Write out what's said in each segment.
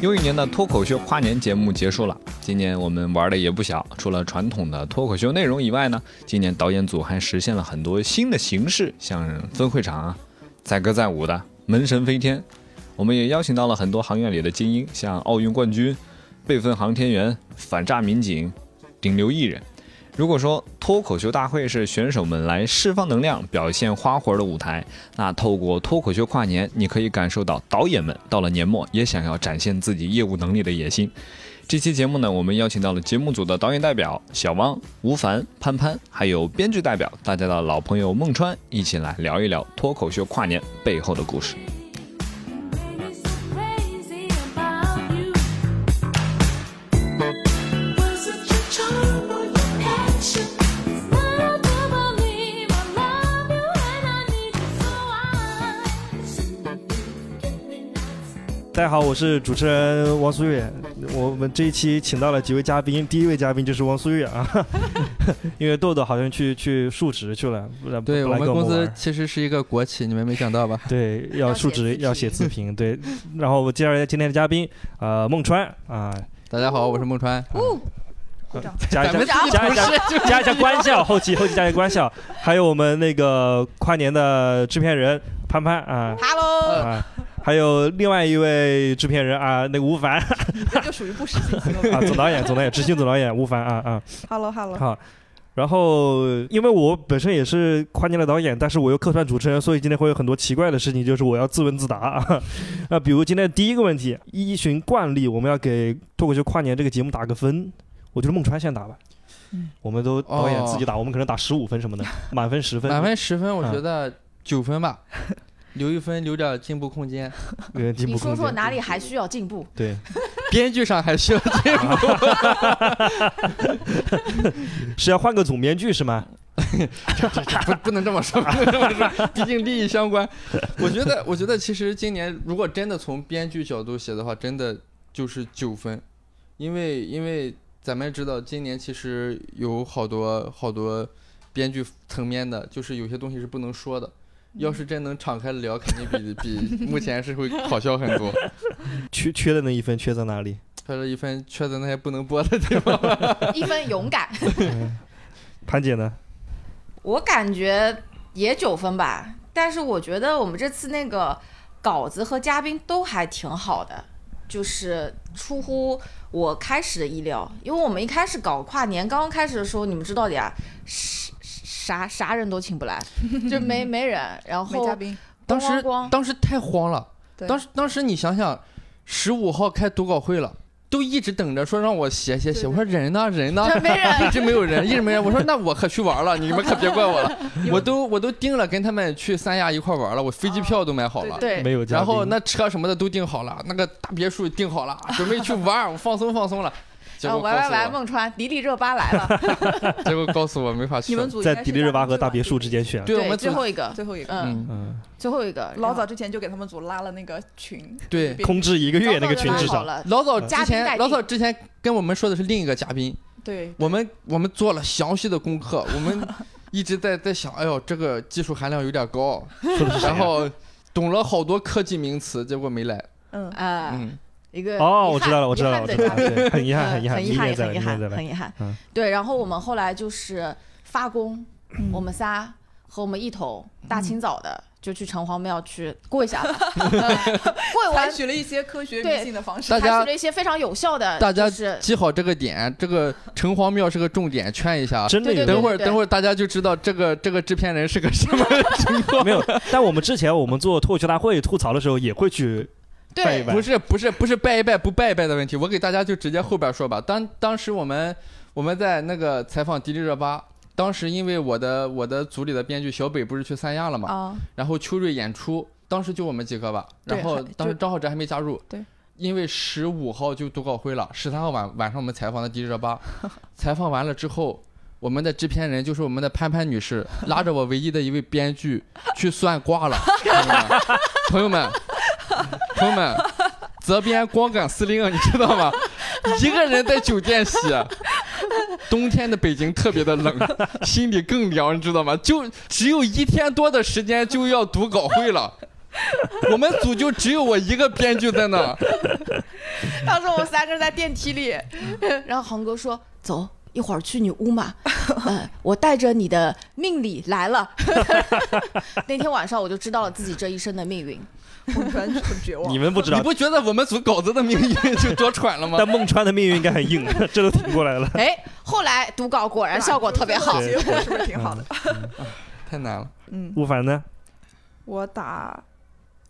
又一年的脱口秀跨年节目结束了，今年我们玩的也不小。除了传统的脱口秀内容以外呢，今年导演组还实现了很多新的形式，像分会场啊、载歌载舞的、门神飞天。我们也邀请到了很多行业里的精英，像奥运冠军、备份航天员、反诈民警、顶流艺人。如果说脱口秀大会是选手们来释放能量、表现花活的舞台，那透过脱口秀跨年，你可以感受到导演们到了年末也想要展现自己业务能力的野心。这期节目呢，我们邀请到了节目组的导演代表小汪、吴凡、潘潘，还有编剧代表大家的老朋友孟川，一起来聊一聊脱口秀跨年背后的故事。大家好，我是主持人王苏月。我们这一期请到了几位嘉宾，第一位嘉宾就是王苏月啊，因为豆豆好像去去述职去了，对我我们公司其实是一个国企，你们没想到吧？对要要述职要写自评对。然后我介绍一下今天的嘉宾，呃，孟川啊，大家好，我是孟川。鼓掌加一下加一下加一下关校，后期后期加一下关校，还有我们那个跨年的制片人潘潘啊。Hello，啊，还有另外一位制片人啊，那个吴凡 这就属于不实信息 啊，总导演总导演执行总导演吴凡啊啊。Hello Hello，好，然后因为我本身也是跨年的导演，但是我又客串主持人，所以今天会有很多奇怪的事情，就是我要自问自答啊。啊，比如今天第一个问题，依循惯例，我们要给脱口秀跨年这个节目打个分。我觉得孟川先打吧。嗯我们都导演自己打，我们可能打十五分什么的，满分十分，满分十分，我嗯觉得九分吧，留一分，留点进步空间。你说说。哪里还需要进步？对，编剧上还需要进步。是要换个总编剧是吗？不不能这么说，不能这么说，毕竟利益相关。我觉得，我觉得其实今年如果真的从编剧角度写的话，真的就是九分，因为因为咱们知道今年其实有好多好多编剧层面的，就是有些东西是不能说的。要是真能敞开聊，肯定比 比目前是会好笑很多。缺缺的那一分缺在哪里？缺了一分，缺在那些不能播的地方。一分勇敢，潘姐呢？我感觉也九分吧。但是我觉得我们这次那个稿子和嘉宾都还挺好的，就是出乎我开始的意料。因为我们一开始搞跨年，刚刚开始的时候，你们知道的呀，啥啥啥人都请不来，就没没人，然后没嘉宾，当时当时太慌了，当时当时你想想，十五号开读稿会了，都一直等着说让我写写写，我说人呢人呢，这没人一直没有人，一直没人。我说那我可去玩了，你们可别怪我了，我都我都定了跟他们去三亚一块玩了，我飞机票都买好了。对没有。然后那车什么的都订好了，那个大别墅订好了，准备去玩，我放松放松了。结然后果告诉玩玩玩，我，孟川迪丽热巴来了，结果告诉我没法去。你们组在迪丽热巴和大别墅之间选。对，我们最后一个，最后一个，嗯，嗯，嗯，最后一个，老早之前就给他们组拉了那个群，对。空置一个月那个群至少。了，老早嘉之前，老早之前跟我们说的是另一个嘉宾，对，我们我们做了详细的功课，我们 一直在在想，哎呦，这个技术含量有点高，然后懂了好多科技名词，结果没来。嗯，啊，嗯，一个哦，我知道了，我知道了，我知道了，对很遗憾，很遗憾，嗯很遗憾，很遗憾。很遗憾嗯。对，然后我们后来就是发工，嗯我们仨和我们一头大清早的就去城隍庙去过一下了，过完采取了一些科学对迷信的方式大，家采取了一些非常有效的，大家是记好这个点，这个城隍庙是个重点，圈一下。真的有等会儿等会儿大家就知道这个这个制片人是个什么 情况。没有，但我们之前我们做脱口秀大会吐槽的时候，也会去拜一拜不是不是不是拜一拜不拜一拜的问题，我给大家就直接后边说吧。当当时我们我们在那个采访迪丽热巴，当时因为我的我的组里的编剧小北不是去三亚了嘛，啊，然后秋瑞演出，当时就我们几个吧，然后当时张浩哲还没加入，对，因为十五号就读稿会了，十三号晚晚上我们采访的迪丽热巴，采访完了之后。我们的制片人就是我们的潘潘女士，拉着我唯一的一位编剧去算卦了，朋友们，朋友们，朋友们，责编光杆司令，你知道吗？一个人在酒店洗，冬天的北京特别的冷，心里更凉，你知道吗？就只有一天多的时间就要读稿会了，我们组就只有我一个编剧在那儿，当时我们三个人在电梯里，然后航哥说：“走，一会儿去你屋嘛。呃，我带着你的命理来了。那天晚上我就知道了自己这一生的命运。我突然很绝望。你们不知道，你不觉得我们组稿子的命运就多舛了吗？但孟川的命运应该很硬，这都挺过来了。哎，后来读稿果然效果特别好。对结果是不是挺好的？太难了。嗯，吴凡呢？我打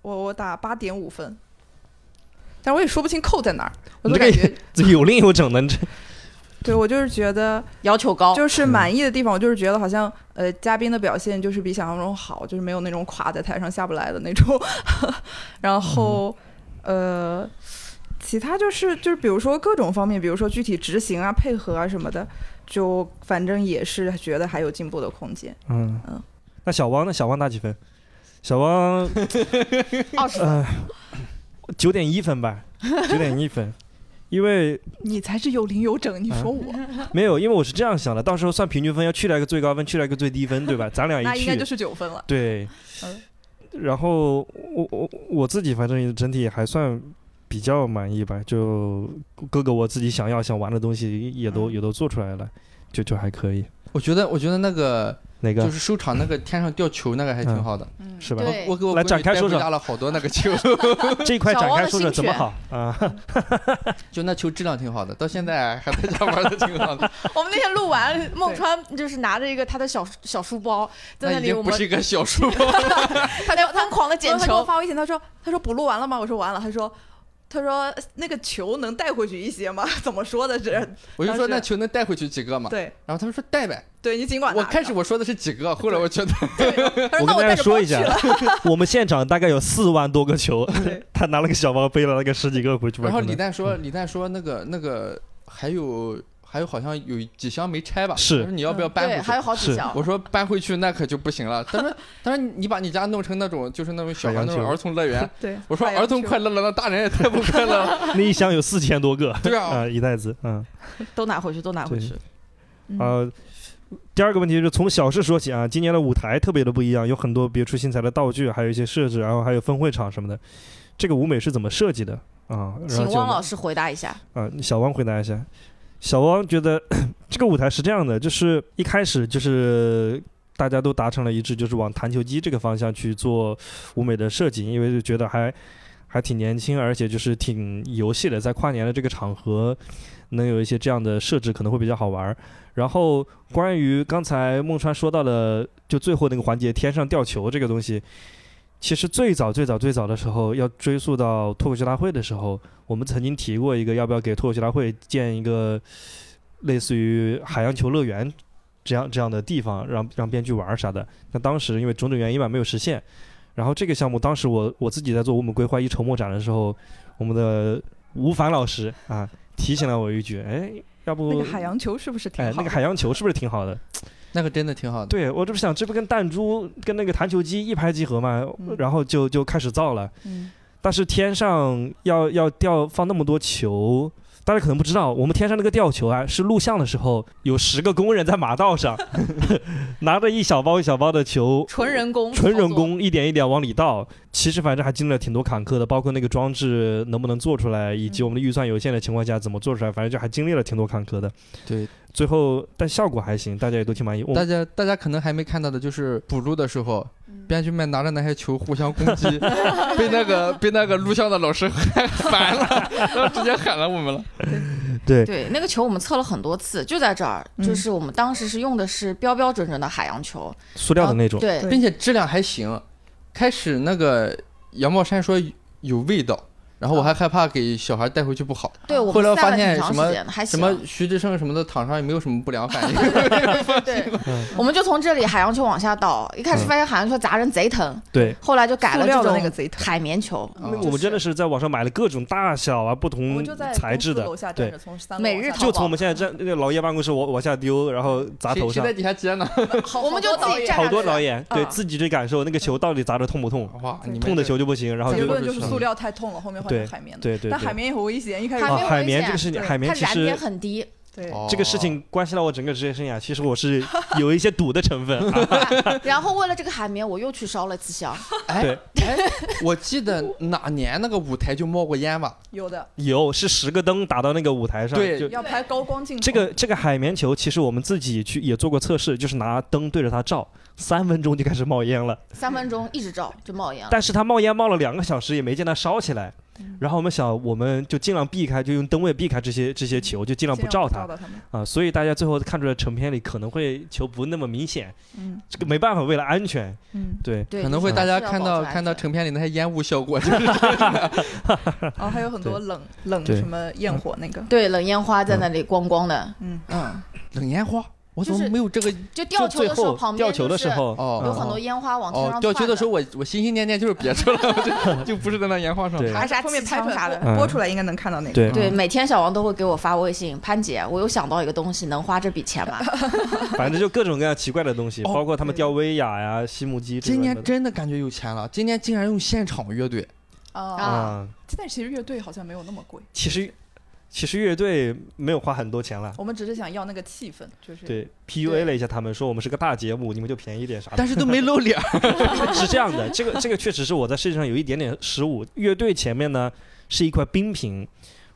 我我打八点五分，但我也说不清扣在哪儿，我你这个就感觉 这有令有整的，你这对我就是觉得要求高，就是满意的地方，我就是觉得好像呃嘉宾的表现就是比想象中好，就是没有那种垮在台上下不来的那种。然后呃，其他就是就是比如说各种方面，比如说具体执行啊、配合啊什么的，就反正也是觉得还有进步的空间。嗯嗯那小汪呢？小汪打几分？小汪 二十。呃九点一分吧，九点一分。因为你才是有零有整，你说我、没有，因为我是这样想的，到时候算平均分，要去掉一个最高分，去掉一个最低分，对吧？咱俩一去那应该就，是九分了。对嗯。然后我我我自己反正整体还算比较满意吧，就各个我自己想要想玩的东西也都嗯也都做出来了，就就还可以。我觉得，我觉得那个哪个就是收场那个天上掉球那个还挺好的。嗯，是吧？对我给我来闺女带回展开说说家了好多那个球，这一块展开说说怎么好啊？就那球质量挺好的，到现在还在家玩的挺好的。我们那天录完，孟川就是拿着一个他的小小书包在那里，那已经我们不是一个小书包，他在疯狂的捡他给我球。发微信，他说他说补录完了吗？我说完了。他说他说那个球能带回去一些吗？怎么说的是？我就说那球能带回去几个吗？对然后他们说带呗，对，你尽管拿我开始我说的是几个，后来我觉得 他说那我跟大家说一下。，我们现场大概有四万多个球，他拿了个小包背了那个十几个回去。然后李诞说，李诞说那个那个还有还有好像有几箱没拆吧？是他说你要不要搬，回去还？有好几箱。我说搬回去那可就不行了。他 说他说你把你家弄成那种就是那种小那种儿童乐园。对，我说儿童快乐了，那大人也太不快乐了。那一箱有四千多个，对啊啊，一袋子，嗯。都拿回去，都拿回去。嗯呃，第二个问题就是从小事说起啊，今年的舞台特别的不一样，有很多别出心裁的道具，还有一些设置，然后还有分会场什么的。这个舞美是怎么设计的啊？请汪老师回答一下。啊，小汪回答一下。小汪觉得 这个舞台是这样的，就是一开始就是大家都达成了一致，就是往弹球机这个方向去做舞美的设计，因为就觉得还还挺年轻，而且就是挺游戏的，在跨年的这个场合能有一些这样的设置可能会比较好玩。然后关于刚才孟川说到的，就最后那个环节天上掉球这个东西，其实最早最早最早的时候，要追溯到脱口秀大会的时候，我们曾经提过一个要不要给脱口秀大会建一个类似于海洋球乐园这样这样的地方，让让编剧玩啥的。那当时因为种种原因吧，没有实现。然后这个项目当时我我自己在做我们规划一筹莫展的时候，我们的吴凡老师啊提醒了我一句，哎，要不那个海洋球是不是挺好？哎那个海洋球是不是挺好的？那个真的挺好的。对我这不想这不跟弹珠跟那个弹球机一拍即合嘛，嗯然后就就开始造了。嗯，但是天上要要掉放那么多球，大家可能不知道，我们天上那个吊球啊，是录像的时候有十个工人在马道上 拿着一小包一小包的球，纯人工，纯人。工一点一点往里倒。其实反正还经历了挺多坎坷的，包括那个装置能不能做出来，以及我们的预算有限的情况下怎么做出来，反正就还经历了挺多坎坷的。对，最后但效果还行，大家也都挺满意。我大家大家可能还没看到的就是补录的时候，编剧们拿着那些球互相攻击，被那个被那个录像的老师喊 烦了，然 后直接喊了我们了。对对，那个球我们测了很多次，就在这儿，嗯就是我们当时是用的是标标准准的海洋球，塑料的那种，对，并且质量还行。开始那个杨茂山说有味道，然后我还害怕给小孩带回去不好。对，我后来发现什么什。么徐志胜什么的躺上也没有什么不良反应。对，我们就从这里海洋球往下倒，一开始嗯。发现海洋球砸人贼疼，对。后来就改了这种那个贼疼。海绵球，我们真的是在网上买了各种大小啊、不同材质的。楼下，站对。着，，从三楼每日就从我们现在这那个老爷办公室往往下丢，然后砸头上。谁谁在。底下接呢？好我们就自己好多导演对啊自己去感受那个球到底砸的痛不痛，哇，你痛的球就不行，然后就结论就是嗯。塑料太痛了，后面换对成海绵的。对对对。但海绵也很危险，一开始海啊，海绵这个事情，海绵其实燃点实很低，对，哦这个事情关系到我整个职业生涯，其实我是 有一些赌的成分。啊、然后为了这个海绵，我又去烧了一次香。哎对，哎，我记得哪年那个舞台就冒过烟吧？有的有是十个灯打到那个舞台上，对就要拍高光镜头。这个这个海绵球，其实我们自己去也做过测试，就是拿灯对着它照，三分钟就开始冒烟了。三分钟一直照就冒烟了。但是它冒烟冒了两个小时，也没见它烧起来。嗯。然后我们想，我们就尽量避开，就用灯位避开这些这些球，就尽量不照它。啊。所以大家最后看出来成片里可能会球不那么明显，嗯。这个没办法，为了安全，嗯，对。可能会大家看到看到成片里那些烟雾效果，就是然后还有很多冷冷什么焰火那个。对冷烟花在那里光光的，嗯。嗯，冷烟花。我怎就是么没有这个？就吊球的时候旁边就是球的时候，哦有很多烟花往天哦上，窜吊球的时候，我我心心念念就是别出来，我 就 就不是在那烟花上。对还是啥后面拍出来啥的嗯播出来应该能看到那个。对对，每天小王都会给我发微信，潘姐，我又想到一个东西，能花这笔钱吗？反正就各种各样奇怪的东西，哦包括他们吊威亚呀、西木鸡今。年真的感觉有钱了，今年竟然用现场乐队，啊，啊，但其实乐队好像没有那么贵，其实其实乐队没有花很多钱了。我们只是想要那个气氛，就是对，PUA 了一下他们，说我们是个大节目，你们就便宜点啥的。但是都没露脸。是这样的，这个这个确实是我在设计上有一点点失误。乐队前面呢是一块冰屏，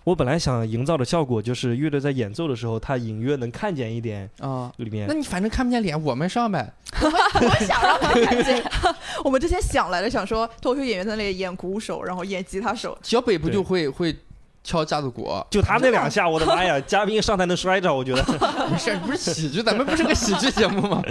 我本来想营造的效果就是乐队在演奏的时候，他隐约能看见一点啊，里面那。你反正看不见脸，我们上呗。我想让他看见，我们之前想来的，想说脱口秀演员在那里演鼓手，然后演吉他手，小北不对就会会敲架子鼓？就他那两下，我的妈呀！嘉宾上台能摔着，我觉得 不是，不是喜剧，咱们不是个喜剧节目吗？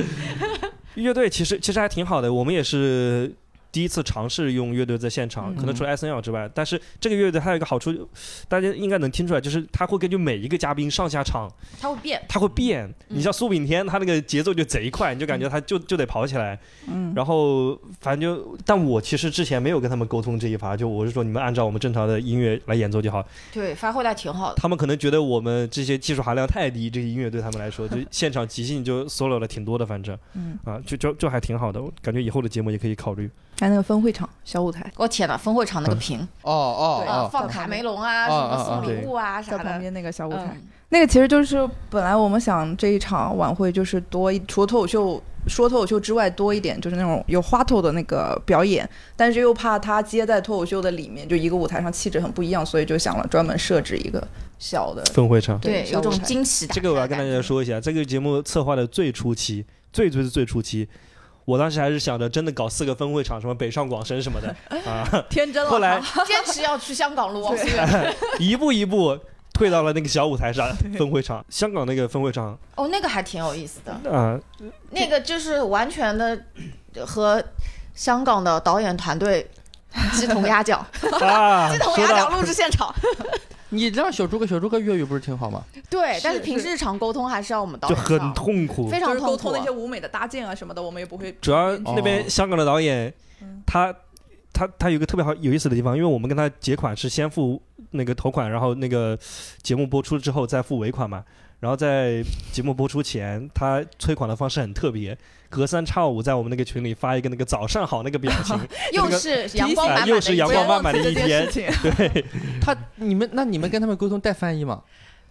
乐队其实其实还挺好的。我们也是第一次尝试用乐队在现场，嗯可能除了 S N L 之外，但是这个乐队还有一个好处，大家应该能听出来，就是他会根据每一个嘉宾上下场，他会变。他会变。你像苏炳添，他那个节奏就贼快，你就感觉他就就得跑起来。嗯，然后反正就，但我其实之前没有跟他们沟通这一趴，就我是说你们按照我们正常的音乐来演奏就好。对，发挥的挺好的。他们可能觉得我们这些技术含量太低，这个音乐对他们来说，就现场即兴就 solo 了挺多的，反正，嗯啊，就就就还挺好的，我感觉以后的节目也可以考虑。还有那个分会场小舞台，我天呐，分会场那个屏 哦哦放卡梅隆啊，什哦么送礼物啊啥的。在旁边那个小舞台，嗯，那个其实就是本来我们想这一场晚会就是多一，除了脱口秀说脱口秀之外多一点，就是那种有花头的那个表演，但是又怕它接在脱口秀的里面，就一个舞台上气质很不一样，所以就想了专门设置一个小的。分会场，对，有种惊喜感。这个我要跟大家说一下，这个节目策划的最初期，最最最初期。我当时还是想着真的搞四个分会场，什么北上广深什么的啊，天真了，后来坚持要去香港录王思远。一步一步退到了那个小舞台上分会场。香港那个分会场哦，那个还挺有意思的，啊，那个就是完全的和香港的导演团队鸡同鸭讲，啊，鸡同鸭讲录制现场。你让小猪哥，小猪哥粤语不是挺好吗？对，但是是平时日常沟通还是要我们导演就很，痛苦，非常痛苦沟通那。些舞美的搭建啊什么的，我们也不会。主要哦那边香港的导演嗯，他他他有一个特别好有意思的地方，因为我们跟他结款是先付那个头款，然后那个节目播出之后再付尾款嘛。然后在节目播出前，他催款的方式很特别，隔三差五在我们那个群里发一个那个早上好那个表情，又是阳光满满的一天，又是阳光满满的一天 对，他你们那你们跟他们沟通带翻译吗？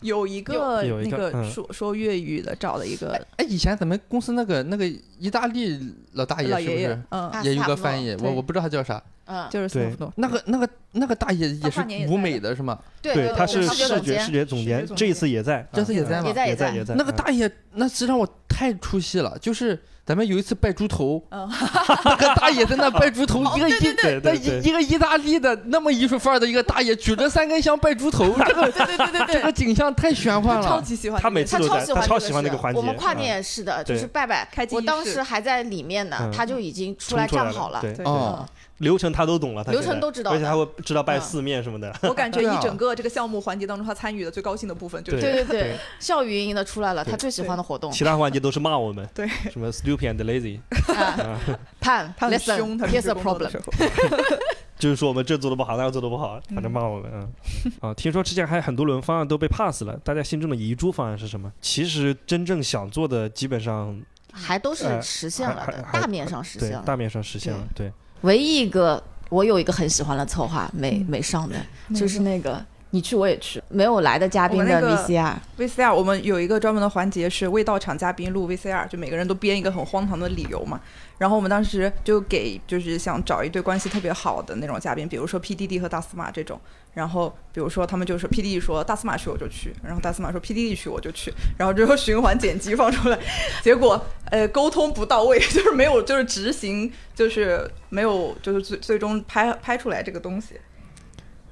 有一个有有一那个说说粤语的找了一个。哎，以前咱们公司那个那个意大利老大爷是不是，也有个翻译？我我不知道他叫啥。嗯，就是斯对塔夫诺。那个那个那个大爷也是舞美的的是吗？对对，他是视觉视觉总监这一次也在，这次也在吗也？在在也在也在那个嗯大爷那是让我太出戏了，就是咱们有一次拜猪头，嗯。那个大爷在那拜猪头，一个意那一一个意大利的那么艺术范儿的一个大爷举着三根香拜猪头，这个对对对对对。这个景象太玄幻了。超级喜欢他每次都在他超喜欢那个环节。我们跨年嗯也是的，对就是拜拜。开，机我仪式。当时还在里面呢嗯，他就已经出来站好了。对。对哦，流程他都懂了，他流程都知道而且他会知道拜嗯四面什么的。我感觉一整个这个项目环节当中，他参与的最高兴的部分就是对对。对对对，笑语盈盈的出来了，他最喜欢的活动。其他环节都是骂我们，对，什么 stupid and lazy，啊潘他很凶，他平，listen，here's 时 a 工作的 problem 就是说我们这做的不好，那做的不好，反正骂我们。嗯，啊，听说之前还有很多轮方案都被 pass 了，大家心中的遗珠方案是什么？其实真正想做的，基本上还都是呃实现了的，大面上实现了。大面上实现了。对，唯一一个我有一个很喜欢的策划，没没上的，就是那个你去我也去，没有来的嘉宾的 VCR，VCR 我们有一个专门的环节是未到场嘉宾录 VCR，就每个人都编一个很荒唐的理由嘛。然后我们当时就给就是想找一对关系特别好的那种嘉宾，比如说 PDD 和大司马这种。然后比如说他们就是 PDD 说大司马去我就去，然后大司马说 PDD 去我就去，然后最后循环剪辑放出来，结果呃沟通不到位，就是没有就是执行就是没有就是最最终拍拍出来这个东西。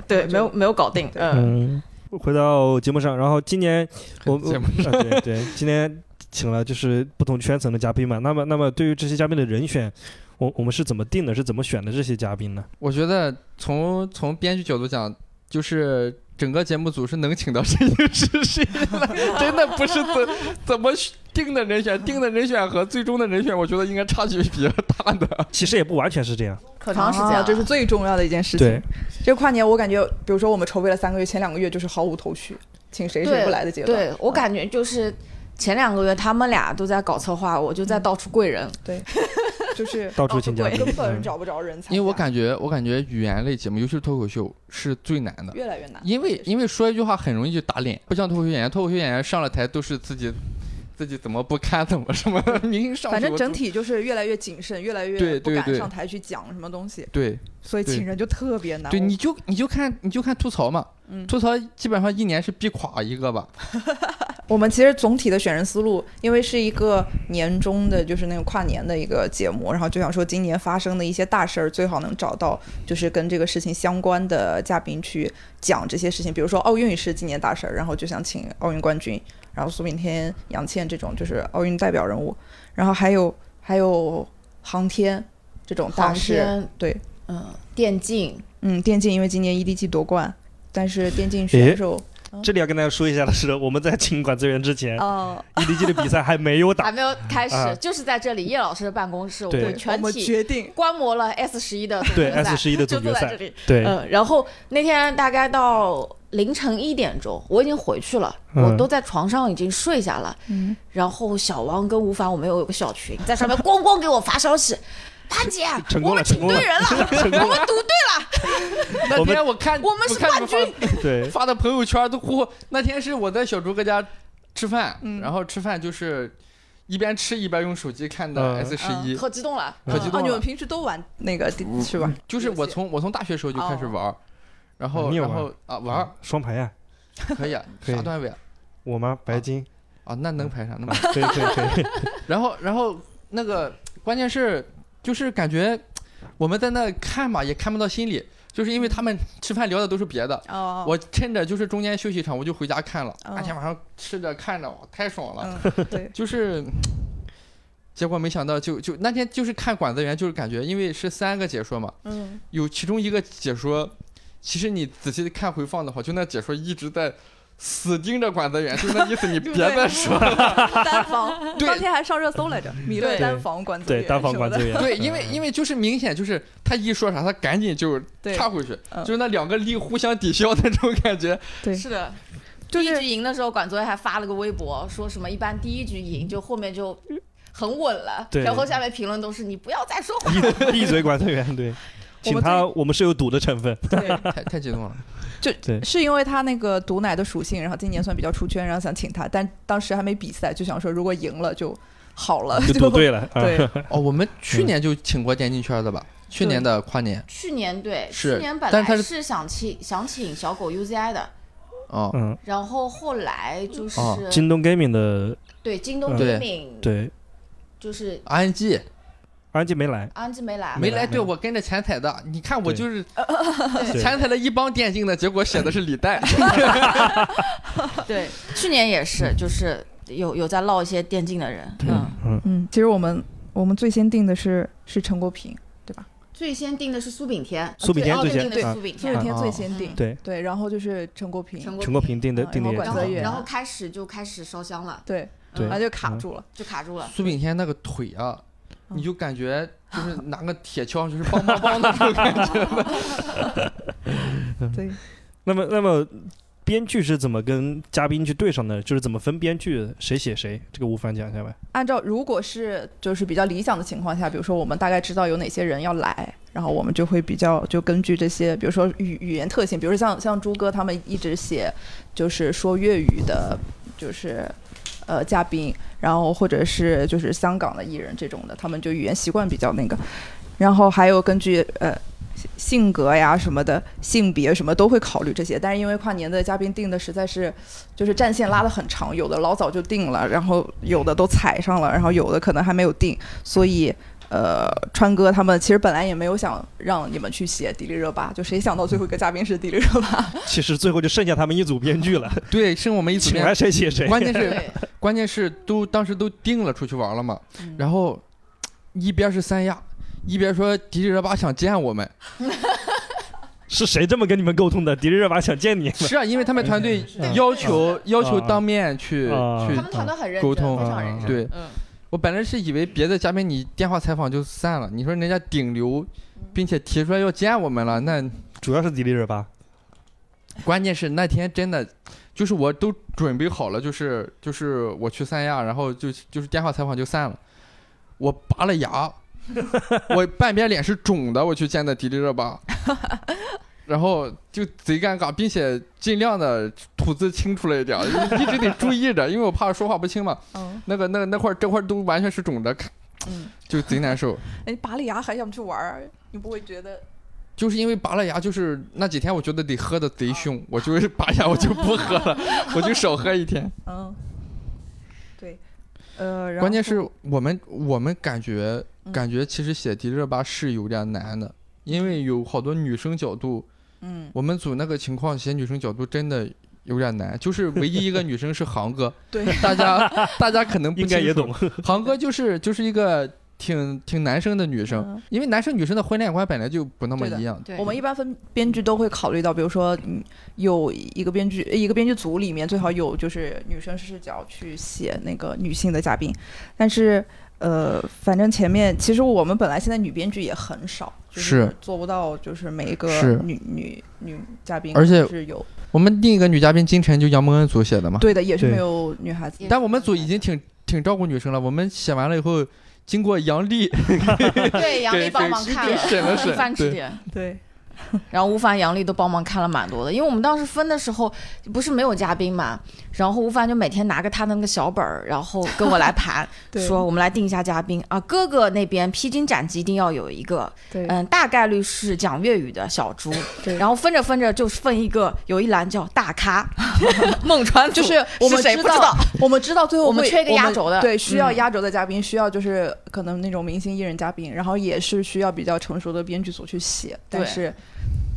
对，没有没有搞定，嗯，嗯，回到节目上，然后今年 我我节目啊对对，今年请了就是不同圈层的嘉宾嘛。那么那么对于这些嘉宾的人选，我我们是怎么定的？是怎么选的这些嘉宾呢？我觉得从从编剧角度讲，就是整个节目组是能请到谁就是谁了，真的不是怎怎么定的人选，定的人选和最终的人选，我觉得应该差距比较大的。其实也不完全是这样。可长时间了，啊这是最重要的一件事情。对，这跨年我感觉，比如说我们筹备了三个月，前两个月就是毫无头绪，请谁谁不来的阶段。对我感觉就是前两个月他们俩都在搞策划，我就在到处贵人。就是到处请嘉宾根本嗯找不着人才。因为我感觉，我感觉语言类节目，尤其是脱口秀，是最难的。越来越难，因为因为说一句话很容易就打脸，不像脱口秀演员，脱口秀演员上了台都是自己自己怎么不堪怎么什么，明星上反正整体就是越来越谨慎，越来越不敢上台去讲什么东西，对所以请人就特别难。对，我你就你就看你就看吐槽嘛，嗯吐槽基本上一年是必垮一个吧。我们其实总体的选人思路，因为是一个年终的，就是那个跨年的一个节目，然后就想说今年发生的一些大事儿，最好能找到就是跟这个事情相关的嘉宾去讲这些事情。比如说奥运是今年大事儿，然后就想请奥运冠军，然后苏炳添、杨倩这种就是奥运代表人物，然后还有还有航天这种大航事，对，嗯，电竞，嗯，电竞因为今年 EDG 夺冠，但是电竞选手这里要跟大家说一下的是，我们在请管资源之前哦，，EDG 的比赛还没有打。还。没有开始，啊。就是在这里叶老师的办公室，我对。们全体决定。观摩了 S 十一的总对决赛。S 十一的总决赛。就坐在这，里。对，嗯，然后那天大概到凌晨一点钟，我已经回去了，嗯。我都在床上已经睡下了。嗯，然后小王跟吴凡，我们有个小群，在上面咣咣给我发消息，潘姐，成功了，我们请成功了对人了，，成功了。那天我看我们是冠军。发对，发的朋友圈都呼。那天是我在小猪哥家吃饭，嗯。然后吃饭就是一边吃一边用手机看的嗯。S 十一、可激动了，哦，可激动了。你们平时都玩那个是吧？就是我从我从大学时候就开始玩儿，然后你也玩？然后啊玩双排呀，可以啊，啥段位啊？我吗？白金，啊，那能排上，那么啊可以可以可以。然后然后那个关键是就是感觉我们在那看吧也看不到心里，就是因为他们吃饭聊的都是别的。哦，我趁着就是中间休息场，我就回家看了。哦那天晚上吃着看着，哇，太爽了。嗯，对，就是，结果没想到就就那天就是看管子员，就是感觉因为是三个解说嘛，嗯，有其中一个解说，其实你仔细看回放的话，就那解说一直在死盯着管子员，就那意思你 别再说了。单防，对当天还上热搜来着，米勒单防管子对，单防什么的管资源。对，因为因为就是明显就是他一说啥，他赶紧就插回去，嗯就是那两个力互相抵消的那种感觉。对是的。就是第一局赢的时候，管泽元还发了个微博，说什么一般第一局赢就后面就很稳了，对然后下面评论都是你不要再说话。闭闭嘴，管泽元。对，请们他，我们是有赌的成分。对，太太激动了，就，是因为他那个毒奶的属性，然后今年算比较出圈，然后想请他，但当时还没比赛，就想说如果赢了就好了，就赌对了。啊对，哦，我们去年就请过电竞圈的吧？去年的跨年，去年对，是去年本来是想请想请小狗 UZI 的，哦，嗯，然后后来就是、哦京东 gaming 的对京东嗯对 gaming 对，就是安吉安吉没来。安吉没来，没来，对我跟着前台的，你看我就是 对。前台的一帮电竞的，结果写的是李诞。对，去年也是，就是有有在唠一些电竞的人，嗯，嗯。嗯，其实我们我们最先定的是是陈国平，对吧？最先定的是苏炳添，苏炳添哦最先定的是啊。苏炳添，苏炳添最哦先定，对，对，然后就是陈国平，陈陈国平定的啊定的也然后管泽源。然后开始就开始烧香了，对，对。然后就卡住了，就卡住了。苏炳添那个腿啊，嗯你就感觉就是拿个铁锹，就是梆梆梆的那种感觉。对，那么，那么编剧是怎么跟嘉宾去对上的？就是怎么分编剧，谁写谁？这个吴凡讲一下呗。按照如果是就是比较理想的情况下，比如说我们大概知道有哪些人要来，然后我们就会比较就根据这些，比如说语语言特性，比如说像像朱哥他们一直写就是说粤语的，就是呃嘉宾，然后或者是就是香港的艺人这种的，他们就语言习惯比较那个，然后还有根据呃。性格呀什么的，性别什么都会考虑这些，但是因为跨年的嘉宾定的实在是，就是战线拉得很长，有的老早就定了，然后有的都踩上了，然后有的可能还没有定，所以呃，川哥他们其实本来也没有想让你们去写迪丽热巴，就谁想到最后一个嘉宾是迪丽热巴，其实最后就剩下他们一组编剧了，对，剩我们一组编请来谁写谁。关键是，关键是都当时都定了出去玩了嘛，嗯。然后一边是三亚，一边说迪丽热巴想见我们，是谁这么跟你们沟通的？迪丽热巴想见你们。是啊，因为他们团队嗯。要求要求啊当面去啊去他们团队很认真，沟通。非常认真。对。嗯，我本来是以为别的嘉宾你电话采访就散了，你说人家顶流，并且提出来要见我们了，那主要是迪丽热巴，关键是那天真的，就是我都准备好了，就是就是我去三亚，然后就就是电话采访就散了，我拔了牙，我半边脸是肿的，我去见的迪丽热巴，然后就贼尴尬，并且尽量的吐字清楚了一点儿，一直得注意着，因为我怕说话不清嘛。嗯那个那个那块这块都完全是肿的，嗯，就贼难受。哎，拔了牙还想去玩儿，你不会觉得？就是因为拔了牙，就是那几天我觉得得喝的贼凶，我就是拔牙我就不喝了，我就少喝一天。嗯，对，呃，关键是我们我们感觉嗯感觉其实写迪丽热巴是有点难的，因为有好多女生角度，嗯，我们组那个情况写女生角度真的有点难，就是唯一一个女生是航哥，对，大家大家可能不应该也懂。航哥就是就是一个挺挺男生的女生，嗯。因为男生女生的婚恋观本来就不那么一样。对，我们一般分编剧都会考虑到，比如说，嗯，有一个编剧一个编剧组里面最好有就是女生视角去写那个女性的嘉宾，但是呃，反正前面其实我们本来现在女编剧也很少，就是做不到就是每一个女女女嘉宾，而且是有。我们另一个女嘉宾金晨就杨蒙恩组写的嘛，对的，也是没有女孩子。但我们组已经挺挺照顾女生了。我们写完了以后，经过杨丽 对杨丽帮忙看给了，审了审一番指对点。对，然后吴凡、杨丽都帮忙看了蛮多的，因为我们当时分的时候不是没有嘉宾嘛，然后吴凡就每天拿个他的那个小本儿，然后跟我来盘，说我们来定一下嘉宾。啊，哥哥那边披荆斩棘一定要有一个，嗯，大概率是讲粤语的小猪，然后分着分着就分一个，有一栏叫大咖，孟川就是我们知谁不知道？我们知道最后我们缺一个压轴的对，需要嗯压轴的嘉宾，需要就是可能那种明星艺人嘉宾，然后也是需要比较成熟的编剧组去写，但是。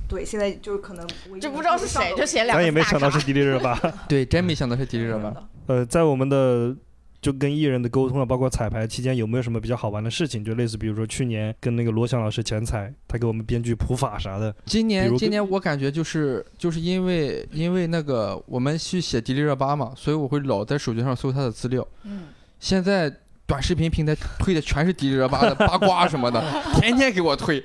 对，现在就是可能唯一就不知道是谁，就写两个咱也没想到 是迪丽热巴。对，真没想到是迪丽热巴。呃，在我们的就跟艺人的沟通啊，包括彩排期间，有没有什么比较好玩的事情？就类似比如说去年跟那个罗翔老师前彩，他给我们编剧普法啥的。今比如年今年我感觉就是就是因为因为那个我们去写迪丽热巴嘛，所以我会老在手机上搜她的资料。嗯，现在短视频平台推的全是迪丽热巴的八卦什么的，天天给我推，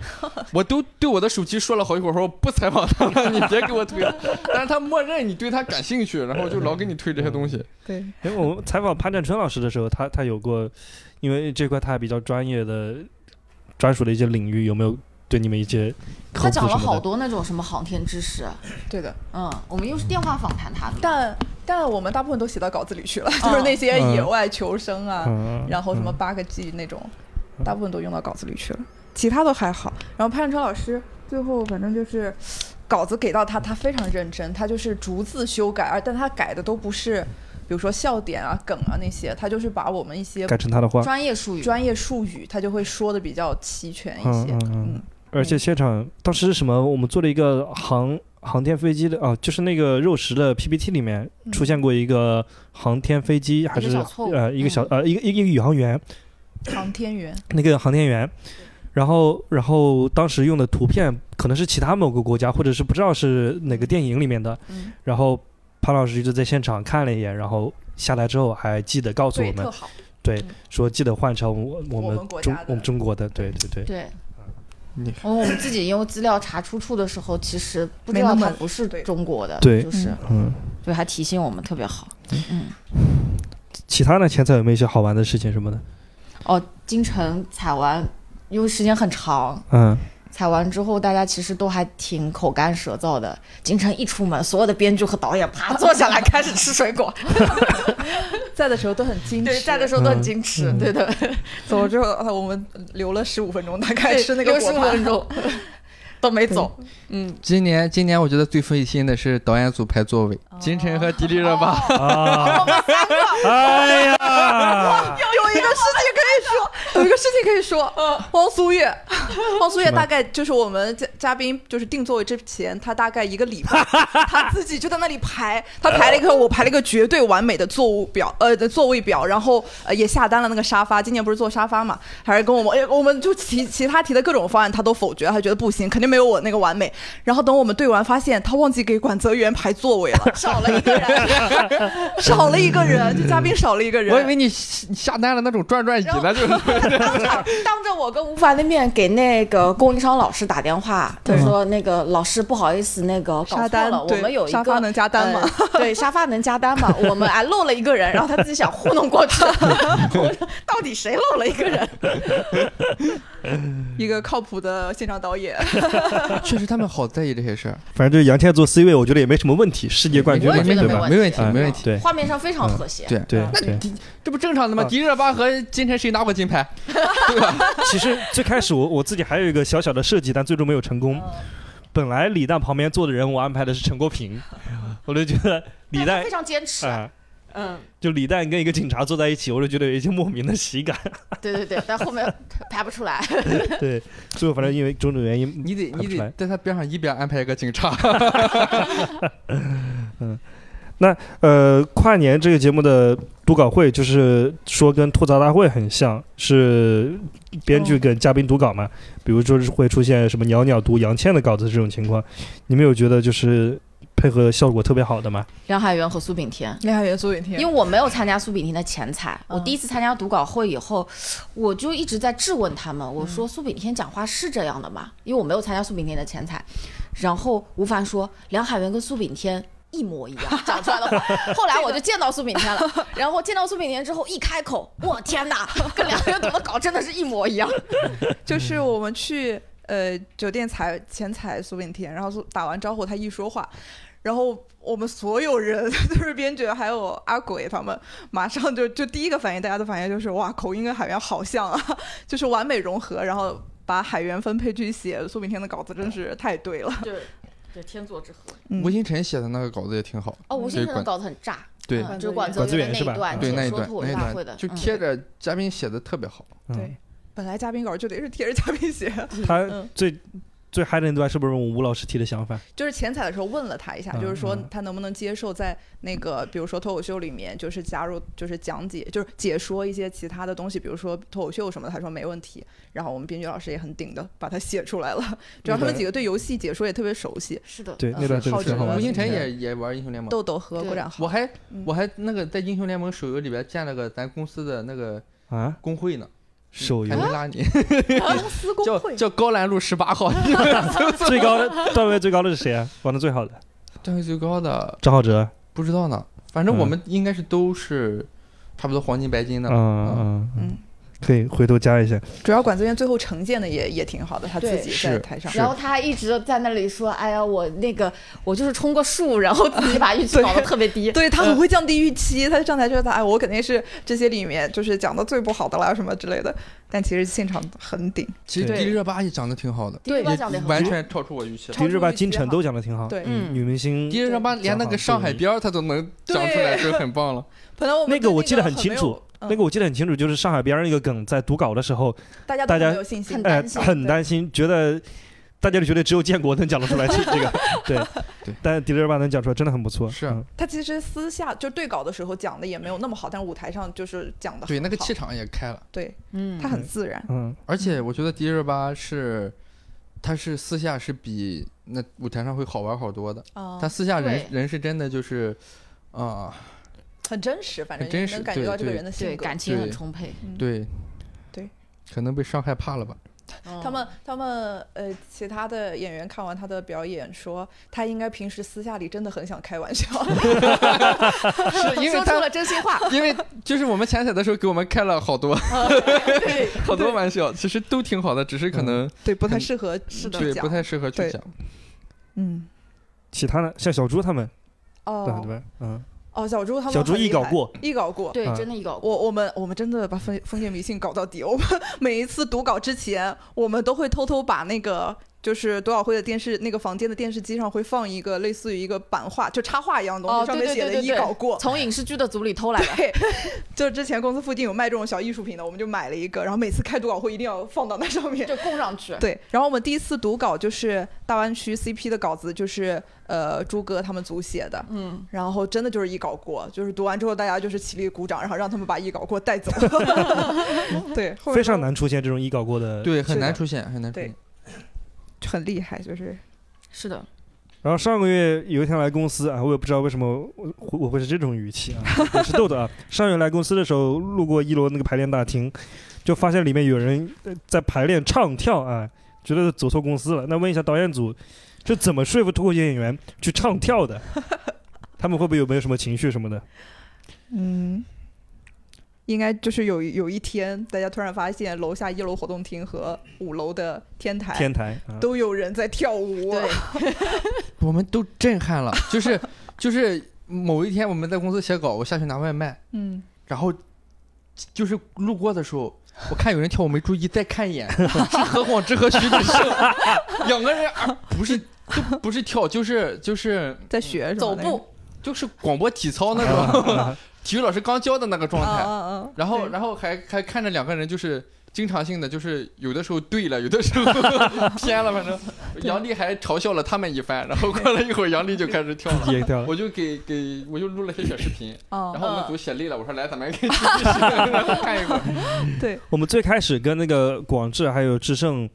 我都对我的手机说了好一会儿，说我不采访他了，你别给我推了。但是他默认你对他感兴趣，然后就老给你推这些东西。对，因为我们采访潘占春老师的时候，他他有过，因为这块他还比较专业的专属的一些领域，有没有对你们一些他讲了？好多那种什么航天知识，对的。嗯，我们又是电话访谈他的，但但我们大部分都写到稿子里去了，嗯就是那些嗯野外求生啊，嗯，然后什么嗯八个 G 那种，大部分都用到稿子里去了，其他都还好。然后潘占春老师最后反正就是稿子给到他，他非常认真，他就是逐字修改，而但他改的都不是，比如说笑点啊、梗啊那些，他就是把我们一些改成他的话。专业术语，专业术语，他就会说的比较齐全一些。嗯嗯嗯嗯，而且现场当时是什么？我们做了一个航航天飞机的哦，就是那个肉食的 PPT 里面嗯。出现过一个航天飞机，还一个是呃一个小嗯。呃一个一个宇航员，航天员，那个航天员。然后，然后当时用的图片可能是其他某个国家，或者是不知道是哪个电影里面的。嗯，然后潘老师就在现场看了一眼，然后下来之后还记得告诉我们，好。对嗯，说记得换成我我我们中我们中国的，对对对。对，你我我们自己因为资料查出处的时候，其实不知道它不是中国的，对就是嗯，就还提醒我们特别好。嗯，其他的前彩有没有一些好玩的事情什么的？哦，京城采完，因为时间很长，嗯，采完之后大家其实都还挺口干舌燥的。京城一出门，所有的编剧和导演啪 坐下来开始吃水果，在的时候都很矜持，对，在的时候都很矜持，嗯对的，走了之后，呃我们留了十五分钟，大概对吃那个有15果盘分钟都没走。嗯，今年今年我觉得最费心的是导演组排座位，金晨和迪丽热巴。啊，哎呀，有一个事情可以说，有一个事情可以说，汪苏樾，汪苏樾 什么？大概就是我们嘉嘉宾就是定座位之前，他大概一个礼拜，他自己就在那里排，他排了一个我排了一个绝对完美的座位表，呃的座位表，然后呃也下单了那个沙发，今年不是坐沙发嘛，还是跟我们，哎，我们就提其他提的各种方案他都否决，他觉得不行，肯定没有我那个完美。然后等我们对完，发现他忘记给管泽元排座位了，少了一个人，少了一个人，就嘉宾少了一个人。我以为你下下单了那种转转椅呢，就是当场当着我跟吴凡的面给那个供应商老师打电话，他说那个老师不好意思，那个搞沙错了，我们有一个沙发能加单吗？呃对，沙发能加单吗？我们还漏了一个人，然后他自己想糊弄过去，我说到底谁漏了一个人？一个靠谱的现场导演，确实他们好在意这些事儿，反正就是杨倩做 C 位，我觉得也没什么问题，世界冠军嘛，对吧？没问题，哎没问题。对画面上非常和谐。对对对。那迪这不正常的吗？啊迪丽热巴和金晨谁拿过金牌？对吧其实最开始我我自己还有一个小小的设计，但最终没有成功。本来李诞旁边坐的人，我安排的是陈国平，我就觉得李诞非常坚持，啊、嗯，就李诞跟一个警察坐在一起，我就觉得有一些莫名的喜感。对对对，但后面排不出来。对，最后反正因为种种原因，你得你得在他边上一边安排一个警察。嗯，那呃，跨年这个节目的读稿会，就是说跟吐槽大会很像，是编剧跟嘉宾读稿嘛。比如说是会出现什么袅袅读杨倩的稿子这种情况，你们有觉得就是配合效果特别好的吗？梁海源和苏炳添。梁海源、苏炳添因为我没有参加苏炳添的前采，我嗯第一次参加读稿会以后，我就一直在质问他们，我说苏炳添讲话是这样的吗？因为我没有参加苏炳添的前采，然后吴凡说梁海源跟苏炳添。一模一样 讲出来的话，后来我就见到苏炳添了，然后见到苏炳添之后一开口，我天哪，跟梁海源读的稿真的是一模一样。就是我们去呃酒店采前采苏炳添，然后苏打完招呼，他一说话，然后我们所有人就是编剧还有阿鬼他们，马上就就第一个反应，大家的反应就是哇，口音跟海源好像啊，就是完美融合，然后把海源分配去写苏炳添的稿子，真是太对了。对，对，天作之合。嗯。吴星辰写的那个稿子也挺好，哦，吴星辰的稿子很炸，对。嗯就是管管泽源是吧？那一段，对那一段那一大会的。段，就嗯。贴着嘉宾写的特别好。嗯。对，本来嘉宾稿就得是贴着嘉宾写，他嗯。最最嗨的那段是不是我们吴老师提的想法？就是前采的时候问了他一下，嗯就是说嗯他能不能接受在那个比如说脱口秀里面，就是加入就是讲解，就是解说一些其他的东西，比如说脱口秀什么的，他说没问题。然后我们编剧老师也很顶的把它写出来了，主要他们几个对游戏解说也特别熟悉，是的，对，嗯那段真的好。吴星辰也也玩英雄联盟，豆豆和对郭展豪我。还嗯我还那个在英雄联盟手游里边建了个咱公司的那个啊，工会呢，手游。还没拉你，叫叫高兰路十八号，最高的段位最高的是谁啊？玩的最好的。段位最高的张浩哲。不知道呢，反正我嗯。们应该是都是差不多黄金白金的。嗯。嗯。嗯，可以回头加一下。主要管泽源最后呈现的也也挺好的，他自己在台上。然后他一直在那里说：“哎呀，我那个我就是冲个数，然后自己把预期搞得特别低。对他很会降低预期，他上台就说他哎，我肯定是这些里面就是讲的最不好的啦，什么之类的。但其实现场很顶，其实迪丽热巴也讲的挺好的，也完全超出我预期了。迪丽热巴、金晨都讲的挺好。对，嗯女明星迪丽热巴连那个上海边儿她都能讲出来，就很棒了。本来我们那个我记得很清楚，嗯那个我记得很清楚，就是上海边儿那个梗，在读稿的时候，大家都大家很有信心。很，哎担，心很担心，觉得大家就觉得只有建国能讲得出来这 这个，对。对但迪丽热巴能讲出来，真的很不错。是啊。嗯。他其实私下就对稿的时候讲的也没有那么好，但是舞台上就是讲的对，那个气场，也开了，对嗯。他很自然。嗯，而且我觉得迪丽热巴是，他是私下是比那舞台上会好玩好多的。啊她私下人人是真的就是，啊，很真实，反正真实能感觉到这个人的性格。对感情很充沛。嗯对对，可能被伤害怕了吧？嗯他们他们呃，其他的演员看完他的表演说，他应该平时私下里真的很想开玩笑。是因为说出了他，真心话。因为就是我们前彩的时候给我们开了好多对 好多玩笑，其实都挺好的，只是可能对，不太适合是对不太适合去对讲。嗯其他的像小猪他们，对哦对吧？嗯，哦，小猪他们小猪一搞过，一搞过。对，啊真的一搞过。我我们我们真的把封封建迷信搞到底。我们 每一次读稿之前，我们都会偷偷把那个就是读稿会的电视那个房间的电视机上会放一个类似于一个版画，就插画一样的东西，哦，上面写的一稿过。从影视剧的组里偷来的。对，就之前公司附近有卖这种小艺术品的，我们就买了一个，然后每次开读稿会一定要放到那上面。就供上去。对，然后我们第一次读稿就是大湾区 CP 的稿子，就是呃朱哥他们组写的，嗯，然后真的就是一稿过，就是读完之后大家就是起立鼓掌，然后让他们把一稿过带走。对，非常难出现这种一稿过的。对，很难出现，很难出对现。很厉害，就是是的，然后上个月有一天来公司啊，我也不知道为什么我我我会是这种语气啊，我是逗的啊。上个月来公司的时候，路过一楼那个排练大厅，就发现里面有人呃在排练唱跳啊，觉得走错公司了。那问一下导演组，是怎么说服脱口秀演员去唱跳的？他们会不会有没有什么情绪什么的？嗯。应该就是有有一天，大家突然发现楼下一楼活动厅和五楼的天台天台啊，都有人在跳舞。对，我们都震撼了，就是就是某一天我们在公司写稿，我下去拿外卖，嗯，然后就是路过的时候，我看有人跳，我没注意，再看一眼，是何广智和徐志胜两个人，啊不是就不是跳，就是就是在学走步，就是广播体操那啊种，啊体育老师刚教的那个状啊态！然后然后还还看着两个人就是。经常性的就是有的时候对了，有的时候 偏了，反正杨丽还嘲笑了他们一番，然后过了一会儿，杨丽就开始跳了，也跳了。我就给给我就录了些小视频，哦然后我们组写累了，我说来咱们 看一会儿。对，我们最开始跟那个广志还有志胜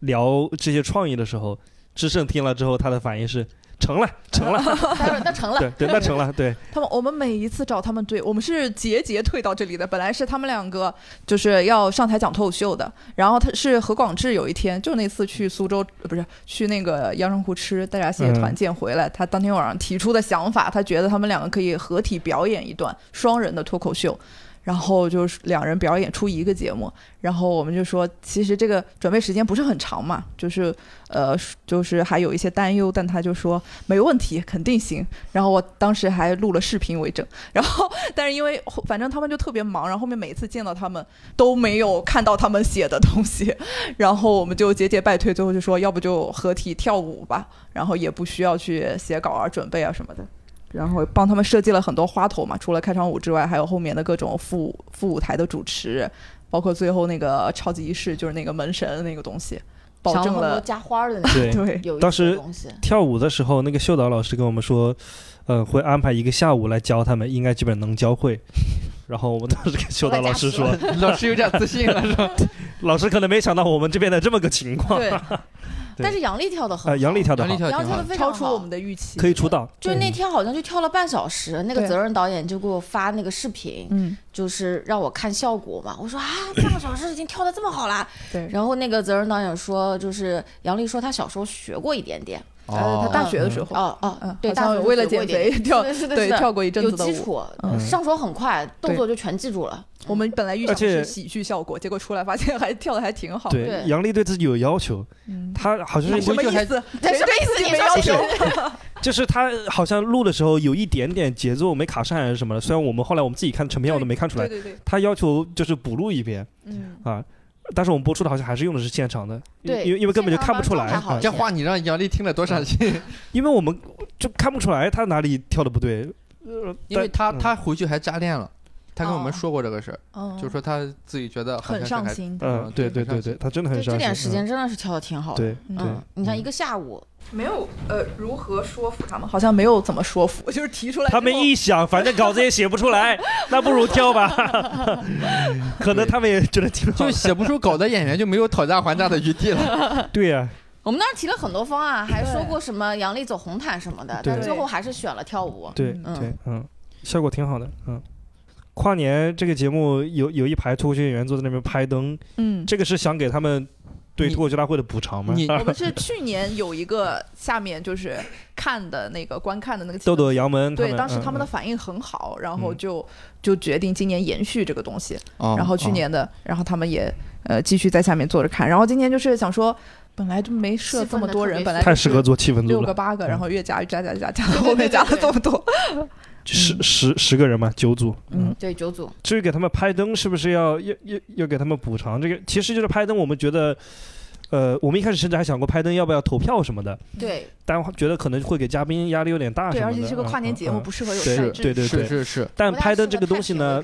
聊这些创意的时候，志胜听了之后，他的反应是成了，成了，那成了对，对，那成了，对，他们我们每一次找他们对，我们是节节退到这里的。本来是他们两个就是要上台讲脱口秀的，然后他是何广智有一天就那次去苏州，呃不是去那个阳澄湖吃大闸蟹团建回来，他当天晚上提出的想法，他觉得他们两个可以合体表演一段双人的脱口秀。然后就是两人表演出一个节目，然后我们就说，其实这个准备时间不是很长嘛，就是呃，就是还有一些担忧，但他就说没问题，肯定行。然后我当时还录了视频为证，然后但是因为反正他们就特别忙，然后后面每次见到他们都没有看到他们写的东西，然后我们就节节败退，最后就说要不就合体跳舞吧，然后也不需要去写稿啊、准备啊什么的。然后帮他们设计了很多花头嘛，除了开场舞之外，还有后面的各种副副舞台的主持，包括最后那个超级仪式，就是那个门神那个东西，保证了加花儿的那对 种对当时。跳舞的时候，那个秀导老师跟我们说，呃，会安排一个下午来教他们，应该基本能教会。然后我们当时跟秀导老师说，老师有点自信了，是吧？老师可能没想到我们这边的这么个情况。对，但是杨丽跳的很呃，好，杨丽跳的好，杨丽跳杨丽跳的。非常好超出我们的预期，可以出道。就那天好像就跳了半小时，那个责任导演就给我发那个视频，嗯，就是让我看效果嘛。我说啊，半个小时已经跳的这么好啦。对。然后那个责任导演说，就是杨丽说她小时候学过一点点。呃，他大学的时候，哦哦嗯，对，大学为了减肥跳对跳过一阵子的舞。基础，嗯上手很快，动作就全记住了。我们本来预想是喜剧效果，结果出来发现还跳的还挺好。对，对杨丽对自己有要求，嗯，她好像是 什么意思？对谁什么意思对自己你没要求？就是他好像录的时候有一点点节奏没卡上还是什么的，虽然我们后来我们自己看成片我都没看出来对，对对，她要求就是补录一遍嗯，啊。但是我们播出的好像还是用的是现场的，因对因为因为根本就看不出来这话你让杨丽听了多伤心，因为我们就看不出来他哪里跳的不对，呃因为他嗯。他回去还加练了，他跟我们哦说过这个事儿，哦就是说他自己觉得很上心。嗯，对对对对，他真的很对，伤心。这点时嗯间真的是跳的挺好的。对嗯你看一个下午，没有呃，如何说服他们？好像没有怎么说服，就是提出来。他们一想，反正稿子也写不出来，那不如跳吧。可能他们也觉得挺好就。写不出稿的演员就没有讨价还价的余地了。对呀，我们当时提了很多方案，还说过什么杨丽走红毯什么的，但最后还是选了跳舞。对嗯对，嗯，效果挺好的，嗯。跨年这个节目有有一排脱口秀演员坐在那边拍灯，嗯，这个是想给他们对脱口秀大会的补偿吗？你 我们是去年有一个下面就是看的那个观看的那个豆豆、杨门对，当时他们的嗯反应很好，然后嗯就就决定今年延续这个东西。哦然后去年的，然后他们也呃继续在下面坐着看。然后今年就是想说，本来就没设这么多人，本来太适合做气氛组了，六个八个，嗯然后越加越加加加加，后面加了这么多。十十十个人嘛，九组，嗯对九组，至于给他们拍灯，是不是要要要要给他们补偿？这个其实就是拍灯，我们觉得，呃，我们一开始甚至还想过拍灯要不要投票什么的，对但觉得可能会给嘉宾压力有点大什对，么的。而且是个跨年节目，不适合有对赛制。对对对。是是是，但拍灯这个东西呢，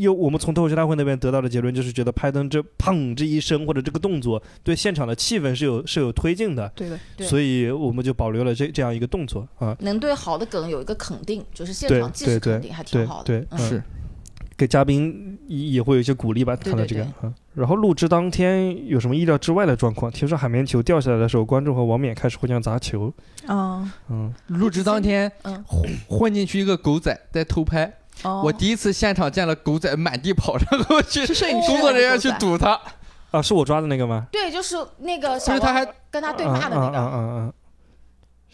又我们从脱口秀大会那边得到的结论就是，觉得拍灯这砰这一声或者这个动作对现场的气氛是有是有推进的，对的，所以我们就保留了这这样一个动作啊。能对好的梗有一个肯定，就是现场即对对时肯定还挺好的。对，是给嘉宾也也会有一些鼓励吧，对看到这个对啊。然后录制当天有什么意料之外的状况？听说海绵球掉下来的时候，观众和王冕开始互相砸球。嗯嗯，录制当天嗯，混混进去一个狗仔在偷拍，哦，我第一次现场见了狗仔满地跑，然后去是摄影工作人员去堵他，啊，是我抓的那个吗？对，就是那个小王就是他还跟他对骂的那个，嗯嗯嗯嗯嗯，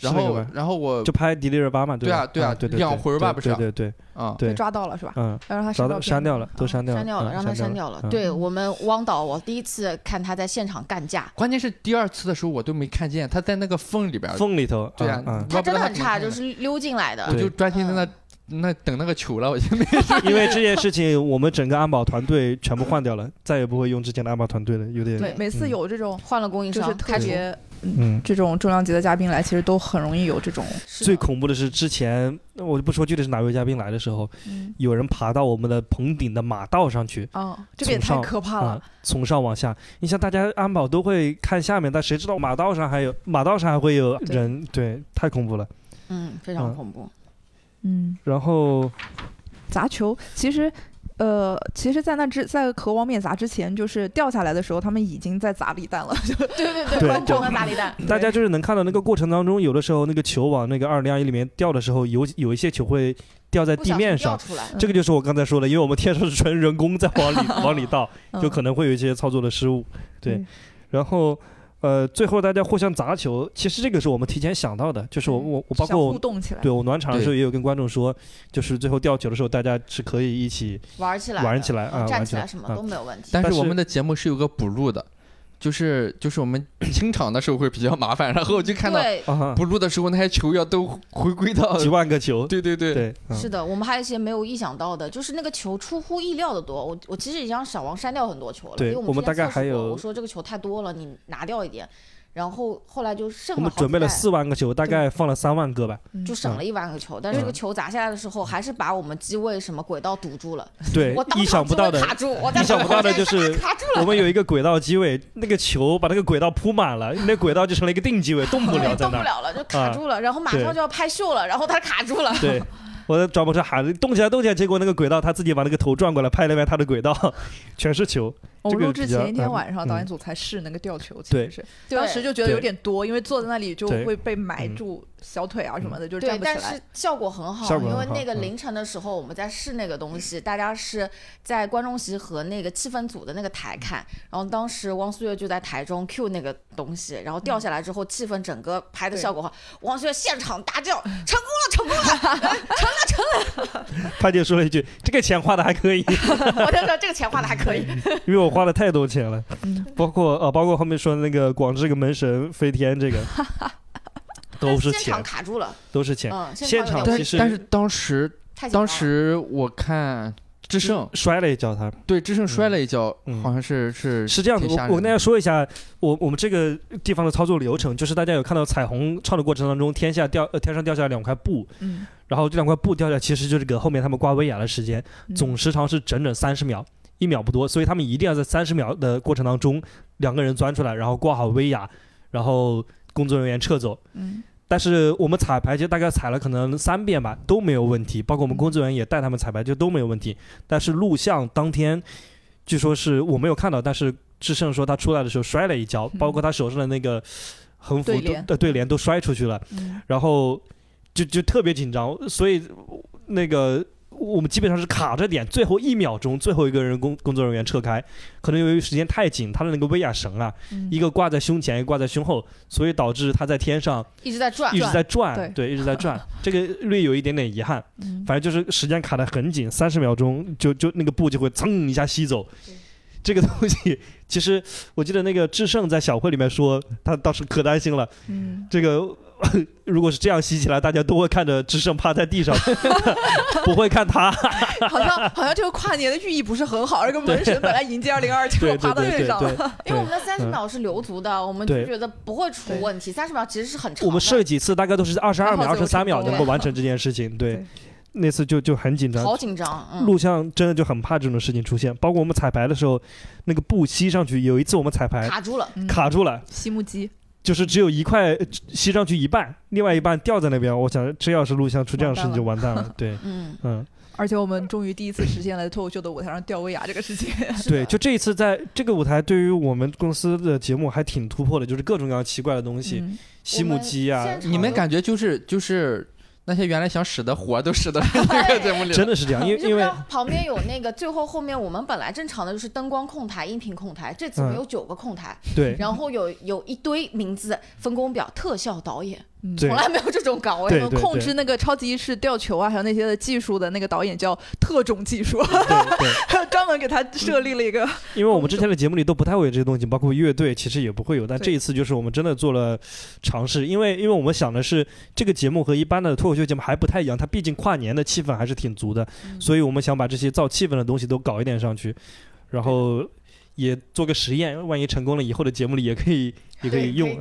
然后然后我就拍迪丽热巴嘛，吧？对啊对啊对对，两回儿吧不是啊对对对啊对被，抓到了是吧？嗯，要让他找到到删掉了，都删掉了，删掉了，嗯让他删掉掉了。嗯对我们汪导，我第一次看他在现场干架，关键是第二次的时候我都没看见他在那个缝里边，缝里头，对啊嗯，他真的很差，就是溜进来的我。就专心在那那等那个球了，我就没 嗯因为这件事情，我们整个安保团队全部换掉了，再也不会用之前的安保团队了，有点每每次有这种换了供应商，就是特别嗯。这种重量级的嘉宾来，其实都很容易有这种最恐怖的是，之前我就不说具体是哪位嘉宾来的时候，嗯有人爬到我们的棚顶的马道上去，哦，这个也太可怕了。，从上往下。你像大家安保都会看下面，但谁知道马道上还有马道上还会有人？对，太恐怖了。嗯，非常嗯恐怖。嗯，然后砸球其实。呃，其实，在那之在壳王面砸之前，就是掉下来的时候，他们已经在砸礼弹了。就对对对，对疯狂的打李诞。大家就是能看到那个过程当中，有的时候那个球往那个二零二一里面掉的时候，有有一些球会掉在地面上。这个就是我刚才说的，因为我们天上是纯人工在往里 往里倒，嗯就可能会有一些操作的失误。对嗯，然后呃，最后大家互相砸球，其实这个是我们提前想到的，就是我我我包括我互动起来。对我暖场的时候也有跟观众说，就是最后吊球的时候，大家是可以一起玩起来，玩起来啊嗯站玩起来什么啊都没有问题。但是我们的节目是有个补录的，就是就是我们清场的时候会比较麻烦，然后我就看到对，啊哈补录的时候那些球要都回归到几万个球，对对对对，嗯是的，我们还有一些没有意想到的，就是那个球出乎意料的多。我我其实已经让小王删掉很多球了，对因为我们大概之前测试还有过我说这个球太多了，你拿掉一点。然后后来就剩了好我们准备了四万个球，大概放了三万个吧。嗯就省了一万个球，但是这个嗯球砸下来的时候，还是把我们机位什么轨道堵住了。对我，意想不到的卡住，我 意想不到的就是卡住了。我们有一个轨道机位，那个球把那个轨道铺满了，那轨道就成了一个定机位，动不了对，在那儿。动不了了，就卡住了，然后马上就要拍秀了，然后他卡住了。对，我在转播车喊着动起来，动起来，结果那个轨道他自己把那个头转过来拍了拍他的轨道，全是球。我录制前一天晚上，导演嗯。组才试那个吊球，其对实是当时就觉得有点多，因为坐在那里就会被埋嗯。住小腿啊什么的，就是对，站不起来但是。效果很好，因为那个凌晨的时候我们在试那个东西，大家是在观众席和那个气氛组的那个台看，然后当时汪苏月就在台中 Q 那个东西，然后掉下来之后，气氛整个拍的效果好，汪苏月现场大叫成功了，成功了，成了，成了他就说了一句：“这个钱花的还可以，我就说这个钱花的还可以，因为我花了太多钱了。嗯”包括呃，包括后面说的那个广智这个门神飞天这个，都是钱。现场，卡住了，都是钱。嗯，现场有点危其实但是当时当时我看智胜。摔了一跤他，对智胜摔了一跤，嗯。好像是是是这样的，我我跟大家说一下，我我们这个地方的操作流程，就是大家有看到彩虹唱的过程当中，天下掉呃天上掉下来两块布，嗯，然后这两块布掉下来，其实就是给后面他们挂威亚的时间，嗯。总时长是整整三十秒，一秒不多，所以他们一定要在三十秒的过程当中，两个人钻出来，然后挂好威亚，然后工作人员撤走。嗯但是我们彩排就大概踩了可能三遍吧，都没有问题，包括我们工作人员也带他们彩排，就都没有问题。但是录像当天，据说是我没有看到，但是志胜说他出来的时候摔了一跤，包括他手上的那个横幅都对对联都摔出去了，嗯然后就就特别紧张，所以那个我们基本上是卡着点，最后一秒钟，最后一个人工工作人员撤开，可能由于时间太紧，他的那个威亚绳啊，嗯。一个挂在胸前，一个挂在胸后，所以导致他在天上一直在转。一，直在转，对。对，一直在转，这个略有一点点遗憾。嗯。反正就是时间卡得很紧，三十秒钟就就那个布就会噌一下吸走。这个东西，其实我记得那个智胜在小会里面说，他当时可担心了。嗯，这个 如果是这样吸起来，大家都会看着智胜趴在地上，不会看他。好像好像这个跨年的寓意不是很好，而个门神本来迎接二零二，结果对对趴到对对对地上了。因为我们的三十嗯秒是留足的，我们就觉得不会出问题。三十秒其实是很长。我们试了几次，大概都是二十二秒、二十三秒能够完成这件事情。对对，那次就就很紧张。好紧张，嗯，录像真的就很怕这种事情出现，包括我们彩排的时候，那个布吸上去，有一次我们彩排卡住了。嗯卡住了，吸木机，就是只有一块呃吸上去一半，另外一半掉在那边。我想，这要是录像出这样的事情就完蛋了。对，嗯，嗯，而且我们终于第一次实现了脱口秀的舞台上吊威亚这个事情。对，就这一次在这个舞台，对于我们公司的节目还挺突破的，就是各种各样奇怪的东西，嗯吸木鸡啊，你们感觉就是就是那些原来想使的活都使的这 个节目里了，真的是这样，因为你知因为不知道旁边有那个最后后面我们本来正常的就是灯光控台、音频控台，这次我们嗯有九个控台，对。然后有有一堆名字分工表，特效导演嗯。从来没有这种岗位。控制那个超级意识吊球啊，还有那些的技术的那个导演叫特种技术，专门给他设立了一个。因为我们之前的节目里都不太会有这些东西，包括乐队其实也不会有，但这一次就是我们真的做了尝试，因为因为我们想的是这个节目和一般的脱口秀节目还不太一样，它毕竟跨年的气氛还是挺足的，嗯。所以我们想把这些造气氛的东西都搞一点上去，然后也做个实验，万一成功了，以后的节目里也可以也可以用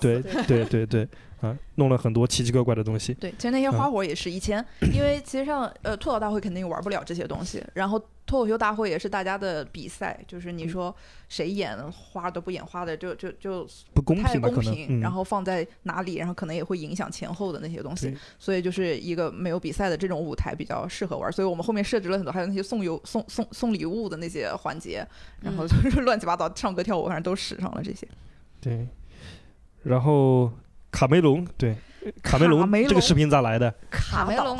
对对。对对对，啊，弄了很多奇奇怪怪的东西，对，其实那些花活也是以前，因为其实上呃吐槽大会肯定玩不了这些东西，然后脱口秀大会也是大家的比赛，就是你说谁演花都不演花的，就就就不公平吧？可能，公平，嗯，然后放在哪里，然后可能也会影响前后的那些东西，所以就是一个没有比赛的这种舞台比较适合玩，所以我们后面设置了很多，还有那些送邮送送送礼物的那些环节，然后就是 乱七八糟唱歌跳舞，反正都使上了这些。对，然后卡梅隆，对，卡梅隆这个视频咋来的？卡梅隆。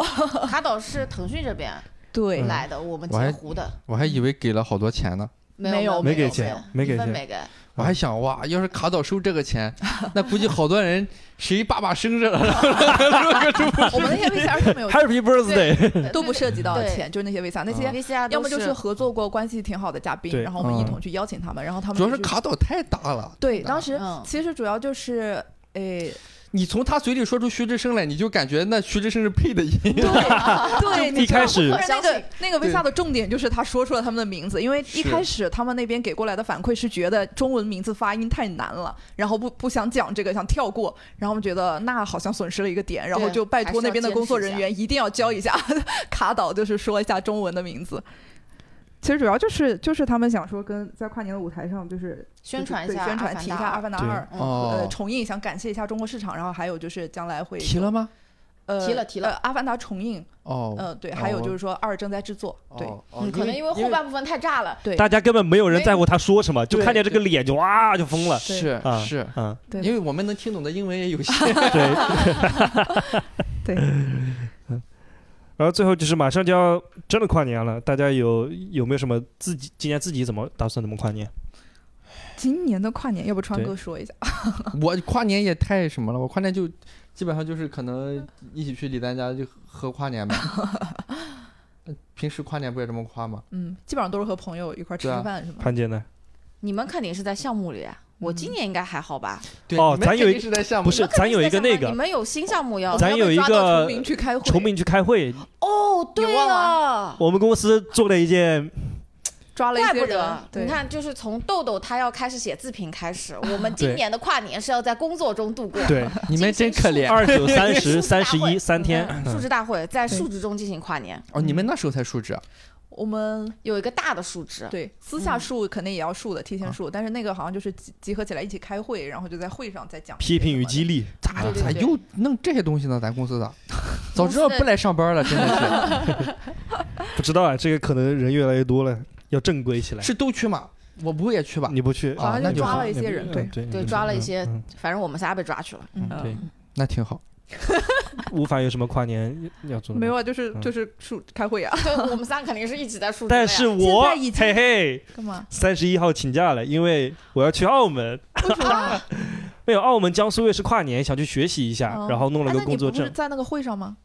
卡导 是腾讯这边对，来的，我们截胡的，我还以为给了好多钱呢，没有有。没给钱没给钱。没给。我还想哇，要是卡导收这个钱，那估计好多人谁爸爸生日了，我们那些 VCR 是没有 Happy Birthday！对都不涉及到钱，就是那些 VCR 那些。VCR 要么就是是合作过关系挺好的嘉宾，然后我们一嗯同去邀请他们，然后他们主要是卡导太大了。对，当时嗯。其实主要就是，诶，你从他嘴里说出徐志胜来，你就感觉那徐志胜是配的音。对 对，一你开始不是那个那个对 VCR 的重点就是他说出了他们的名字，因为一开始他们那边给过来的反馈是觉得中文名字发音太难了，然后不不想讲这个，想跳过，然后我们觉得那好像损失了一个点，然后就拜托那边的工作人员一定要教一下 卡导，就是说一下中文的名字。其实主要就是就是他们想说跟在跨年的舞台上就是宣传一下宣传提一下《阿凡达二》嗯呃哦，重映，想感谢一下中国市场，然后还有就是将来会提了吗？呃提了提了呃阿凡达》重映，哦，呃对，还有就是说二正在制作，对哦，哦嗯，可能因为后半部分太炸了，对大家根本没有人在乎他说什么，就看见这个脸就哇就疯了是啊！是，嗯，对因为我们能听懂的英文也有限。对。对，然后最后就是马上就要真的跨年了，大家有有没有什么自己今年自己怎么打算怎么跨年？今年的跨年，要不川哥说一下？我跨年也太什么了，我跨年就基本上就是可能一起去李丹家就喝跨年吧。平时跨年不也这么跨吗？嗯，基本上都是和朋友一块吃饭，是吗？潘姐呢？你们肯定是在项目里啊，我今嗯年应该还好吧？对哦咱有一你们肯定是在项目不是，咱有一个那个你们有新项目要咱有一个崇明去开会，崇明去开会，哦，对了。我们公司做了一件抓了一些怪不得，，你看，就是从豆豆他要开始写自评开始，我们今年的跨年是要在工作中度过。对 你们真可怜二九三十 三十一三天，嗯数值大会在对数值中进行跨年，哦！你们那时候才述职啊？我们有一个大的数值。对私下嗯数肯定也要数的，提啊前数，但是那个好像就是集集合起来一起开会，然后就在会上再讲批评与与激励。咋对对对咋又弄这些东西呢？咱公司的，早知道不来上班了，真的是 不知道啊，这个可能人越来越多了，要正规起来是。。都去吗？我不会也去吧？你不去，好好像就抓了一些人，对对，抓了一些嗯，反正我们仨被抓去了。嗯对，那挺好。吴凡有什么跨年要做的吗？没有啊，就是嗯就是数开会啊，对，我们仨肯定是一起在数。但是我嘿嘿，干嘛？三十一号请假了，因为我要去澳门。为什么啊？没有，澳门江苏卫视跨年，想去学习一下，哦然后弄了个工作证，在那个会上吗？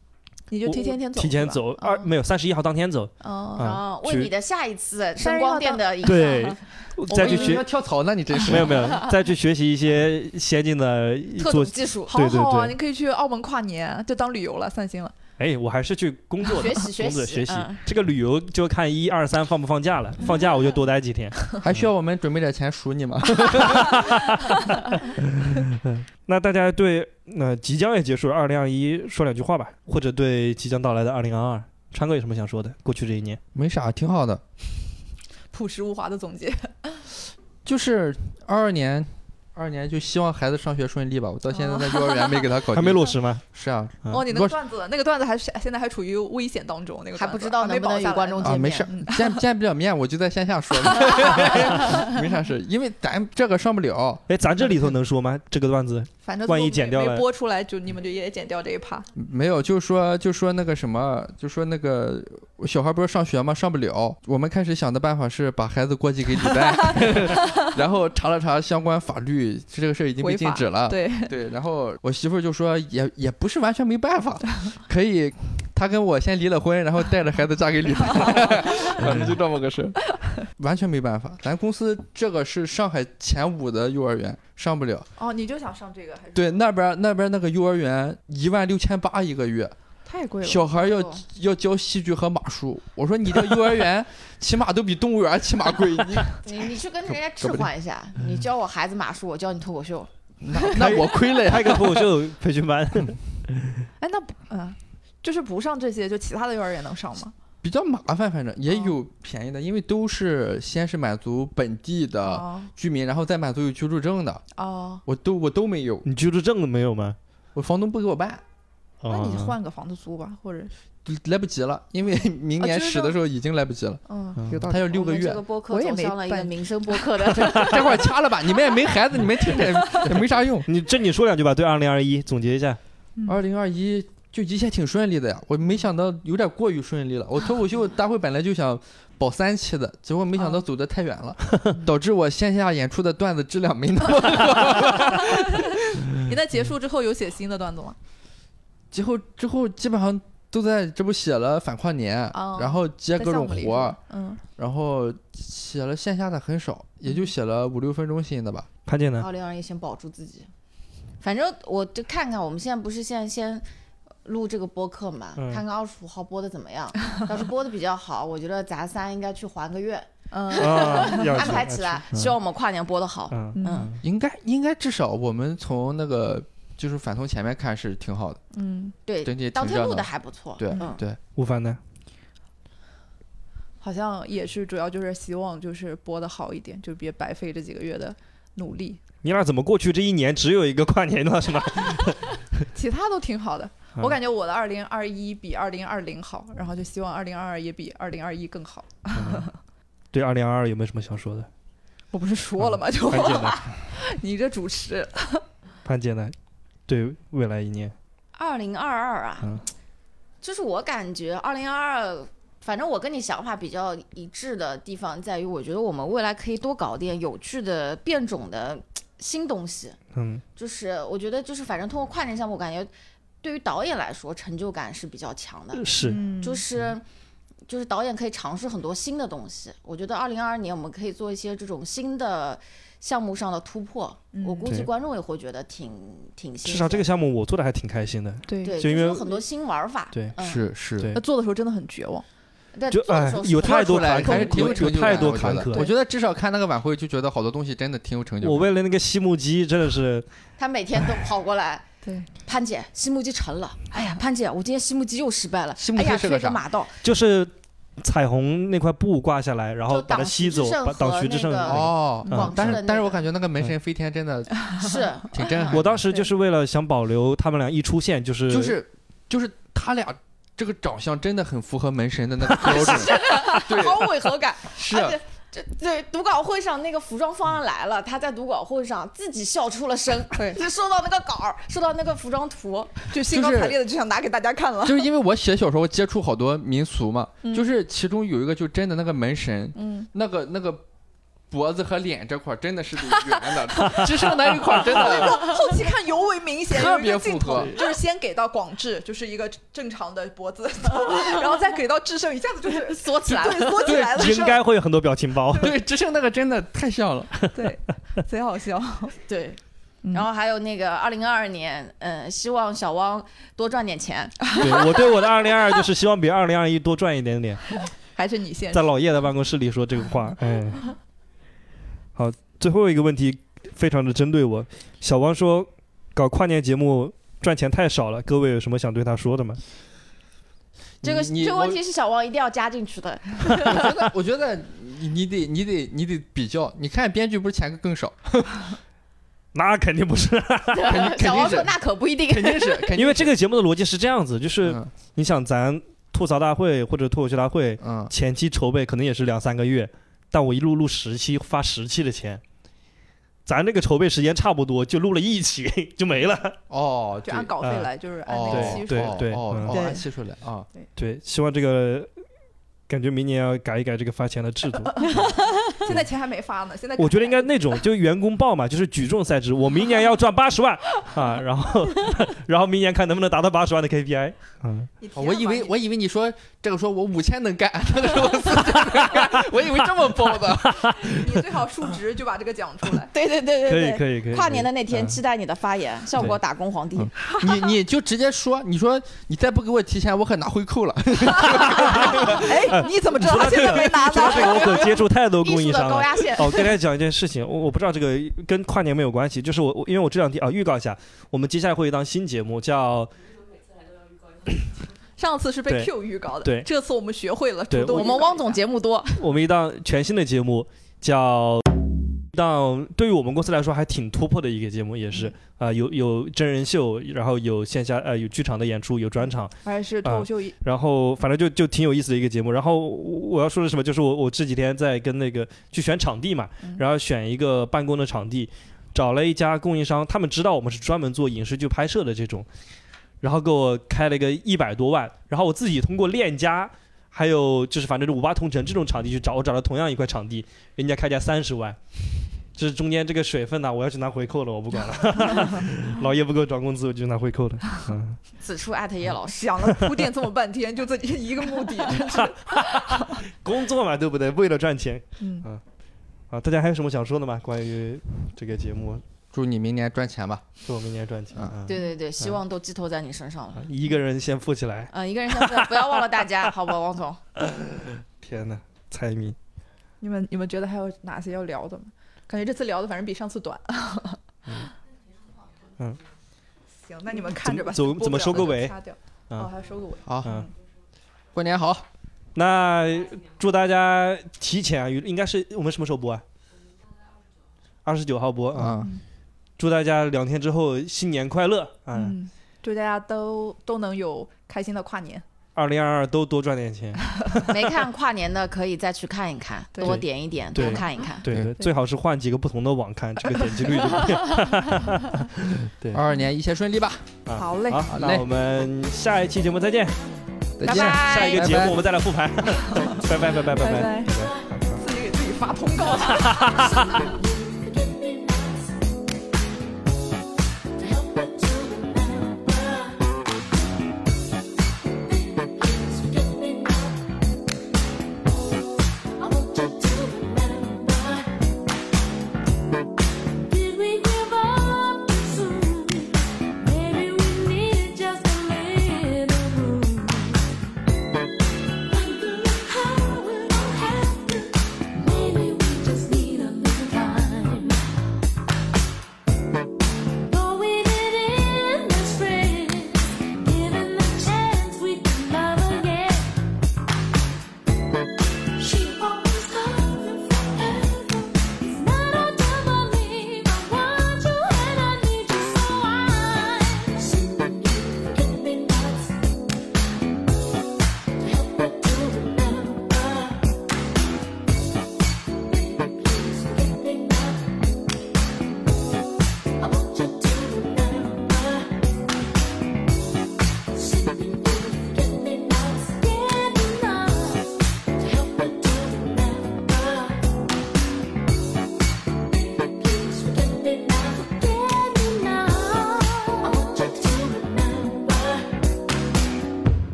你就提前天走，提前走，二哦。没有三十一号当天走，哦，啊啊，为你的下一次但声光电的影对响，再去我以为你要学，跳槽那，你真是。没有没有，再去学习一些先进的特技术，好对对好啊，对。你可以去澳门跨年，就当旅游了，散心了。哎，我还是去工作的，学习学习工作学习嗯。这个旅游就看一二三放不放假了，放假我就多待几天。还需要我们准备点钱赎你吗？那大家对那、即将也结束了二零二一说两句话吧，或者对即将到来的二零二二，川哥有什么想说的？过去这一年，没啥，挺好的。朴实无华的总结，就是二二年，二二年就希望孩子上学顺利吧。我到现在在幼儿园没给他考，还没落。实吗？是啊，嗯哦，你那个段子，那个段子还是现在还处于危险当中，那个还不知道能不能与观众见没事 见见不了面，我就在线下说，没啥事，因为咱这个上不了。哎，咱这里头能说吗？这个段子反正万一剪掉了播出来，就你们就也剪掉这一趴。没有，就说就说那个什么，就说那个小孩不是上学吗？上不了。我们开始想的办法是把孩子过继给李代，然后查了查相关法律，这个事儿已经被禁止了。对，对，然后我媳妇儿就说也也不是完全没办法，可以，她跟我先离了婚，然后带着孩子嫁给李代，反正就这么个事儿，完全没办法。咱公司这个是上海前五的幼儿园，上不了。哦，你就想上这个还是？对，那边那边那个幼儿园一万六千八一个月，太贵了。小孩要哦要教戏剧和马术。我说你这幼儿园 起码都比动物园起码贵，你 你你去跟人家置换一下，你教我孩子马术，我教你脱口秀。那那我亏了呀。开个脱口秀 培训班，哎，那不嗯，就是不上这些，就其他的幼儿园能上吗？比较麻烦，反正也哦有便宜的，因为都是先是满足本地的哦居民，然后再满足有居住证的，哦，我都我都没有，你居住证都没有吗？我房东不给我办，那你哦换个房子租吧，或者就来不及了，因为 明年居住使的时候已经来不及了，嗯，嗯有道理。他要六个月这个，播客我也没走向了一个办 民生播客的，这块儿掐了吧，你们也没孩子，你们听着也没啥用。你这你说两句吧，对二零二一总结一下。二零二一就一切挺顺利的呀，我没想到有点过于顺利了。我脱口秀大会本来就想保三期的，结果没想到走得太远了，导致我线下演出的段子质量没那么好。你在结束之后有写新的段子吗？之后之后基本上都在这不写了反跨年，哦然后接各种活嗯，然后写了线下的很少，也就写了五六分钟新的吧。潘姐呢？二零二一先保住自己。反正我就看看，我们现在不是现在先录这个播客嘛，嗯看看二十五号播的怎么样。要是播的比较好，我觉得咱仨应该去还个愿，嗯 安排起来。嗯希望我们跨年播的好。嗯嗯，应该应该至少我们从那个就是反从前面看是挺好的，嗯，对，整体当天录的。还不错。对嗯，对，吴凡呢？好像也是主要就是希望就是播的好一点，就别白费这几个月的努力。你俩怎么过去这一年只有一个跨年呢是吗？其他都挺好的，嗯我感觉我的二零二一比二零二零好，然后就希望二零二二也比二零二一更好。对二零二二有没有什么想说的？我不是说了吗？就潘姐呢？你这主持，潘姐呢？对未来一年，二零二二啊，嗯就是我感觉二零二二，反正我跟你想法比较一致的地方在于，我觉得我们未来可以多搞点有趣的、变种的新东西。嗯就是我觉得，就是反正通过跨年项目，我感觉对于导演来说成就感是比较强的。是嗯就是就是导演可以尝试很多新的东西。我觉得二零二二年我们可以做一些这种新的项目上的突破，我估计观众也会觉得挺挺。至少这个项目我做的还挺开心的。对对，就因为有很多新玩法。对嗯、是是对那做的时候真的很绝望。但，就哎有太多坎坷还是挺有有成就太感的我觉得多坎坷我觉得至少看那个晚会就觉得好多东西真的挺有成就感。我为了那个西木鸡真的是，他每天都跑过来。对，潘姐，西木鸡成了。哎呀，潘姐，我今天西木鸡又失败了。西木鸡哎呀，是个啥吹马道，就是彩虹那块布挂下来，然后把它吸走，把挡徐志胜那个的。哦，嗯但是但是我感觉那个门神飞天真的 是 挺震撼，我当时就是为了想保留他们俩一出现，就是就是就是他俩这个长相真的很符合门神的那个标准，对，好违和感。是对读稿会上那个服装方案来了，他在读稿会上自己笑出了声，对。就收到那个稿儿，收到那个服装图，就兴高采烈的就想拿给大家看了。就是因为我写小说，我接触好多民俗嘛，就是其中有一个就真的那个门神，嗯，那个那个脖子和脸这块儿真的是得圆的，只剩那一块儿真的。后期看尤为明显，特别符合就是先给到广志，就是一个正常的脖子，然后再给到智胜，一下子就是 缩起来了。对缩起来了，应该会有很多表情包。对，智胜那个真的太像了。对，贼好笑。对，嗯然后还有那个二零二二年，嗯，希望小汪多赚点钱。对我对我的二零二就是希望比二零二一多赚一点点。还是你先在老叶的办公室里说这个话，哎，好，最后一个问题非常的针对我。小王说，搞跨年节目赚钱太少了，各位有什么想对他说的吗？这个你这个问题是小王一定要加进去的。我觉得，我觉得你你得你得你得比较，你看编剧不是钱更少，那肯定不是，肯定肯小王说定是那可不一定。肯定是，因为这个节目的逻辑是这样子，就是嗯你想咱吐槽大会或者脱口秀大会嗯前期筹备可能也是两三个月，但我一录录十期发十期的钱，咱这个筹备时间差不多，就录了一期 就没了。哦，对就按稿费来，就是按那哦个期数。对哦对对按期数来啊，对，希望这个感觉明年要改一改这个发钱的制度。现在钱还没发呢，现在我觉得应该那种 就员工报嘛，就是举重赛制，我明年要赚八十万 啊，然后然后明年看能不能达到八十万的 KPI。嗯，我以为我以为你说这个说我五千能干，这个说我四千能干，我以为这么报的。你最好数值就把这个讲出来。对对对对可对以可以可以。跨年的那天，嗯期待你的发言，效果打工皇帝。嗯你你就直接说，你说你再不给我提钱，我可拿回扣了。哎，你怎么知道他现在没拿说到这个，呢？我可接触太多供艺术高压线。哦，跟大家讲一件事情，我我不知道这个跟跨年没有关系，就是我我因为我这两天啊预告一下，我们接下来会有一档新节目叫上次是被 Q 预告的，对这次我们学会了主动我们汪总节目多，我们一档全新的节目叫。一档对于我们公司来说还挺突破的一个节目，也是啊、有有真人秀，然后有线下呃有剧场的演出，有专场，还是脱口秀一然后反正就就挺有意思的一个节目。然后我我要说的是什么，就是我我这几天在跟那个去选场地嘛，嗯然后选一个办公的场地，找了一家供应商，他们知道我们是专门做影视剧拍摄的这种，然后给我开了一个一百多万，然后我自己通过链家。还有就是，反正是五八同城这种场地去找，我找了同样一块场地，人家开价三十万，这中间这个水分呢、我要去拿回扣了，我不管了。老叶不给我涨工资，我就拿回扣了。嗯，此处艾特叶老师。想了铺垫这么半天，就这一个目的，真是。工作嘛，对不对？为了赚钱。嗯，啊，大家还有什么想说的吗？关于这个节目，祝你明年赚钱吧。祝我明年赚钱。啊啊，对对对，希望都寄托在你身上了。啊一个人先富起来。嗯，一个人先富不要忘了大家，好吧，王总。天哪，猜谜。你们你们觉得还有哪些要聊的吗？感觉这次聊的反正比上次短。嗯。行，那你们看着吧。怎怎么收个尾哦，还要收个尾。好，嗯，过年好。那祝大家提前啊，应该是我们什么时候播啊？二十九号播啊。嗯，祝大家两天之后新年快乐，嗯，祝大家都都能有开心的跨年。二零二二都多赚点钱，没看跨年的可以再去看一看，多点一点，多看一看。对，最好是换几个不同的网看，这个点击率。对，二二年一切顺利吧。好嘞，好嘞，那我们下一期节目再见，再见。下一个节目我们再来复盘，拜拜拜拜拜拜。自己给自己发通告。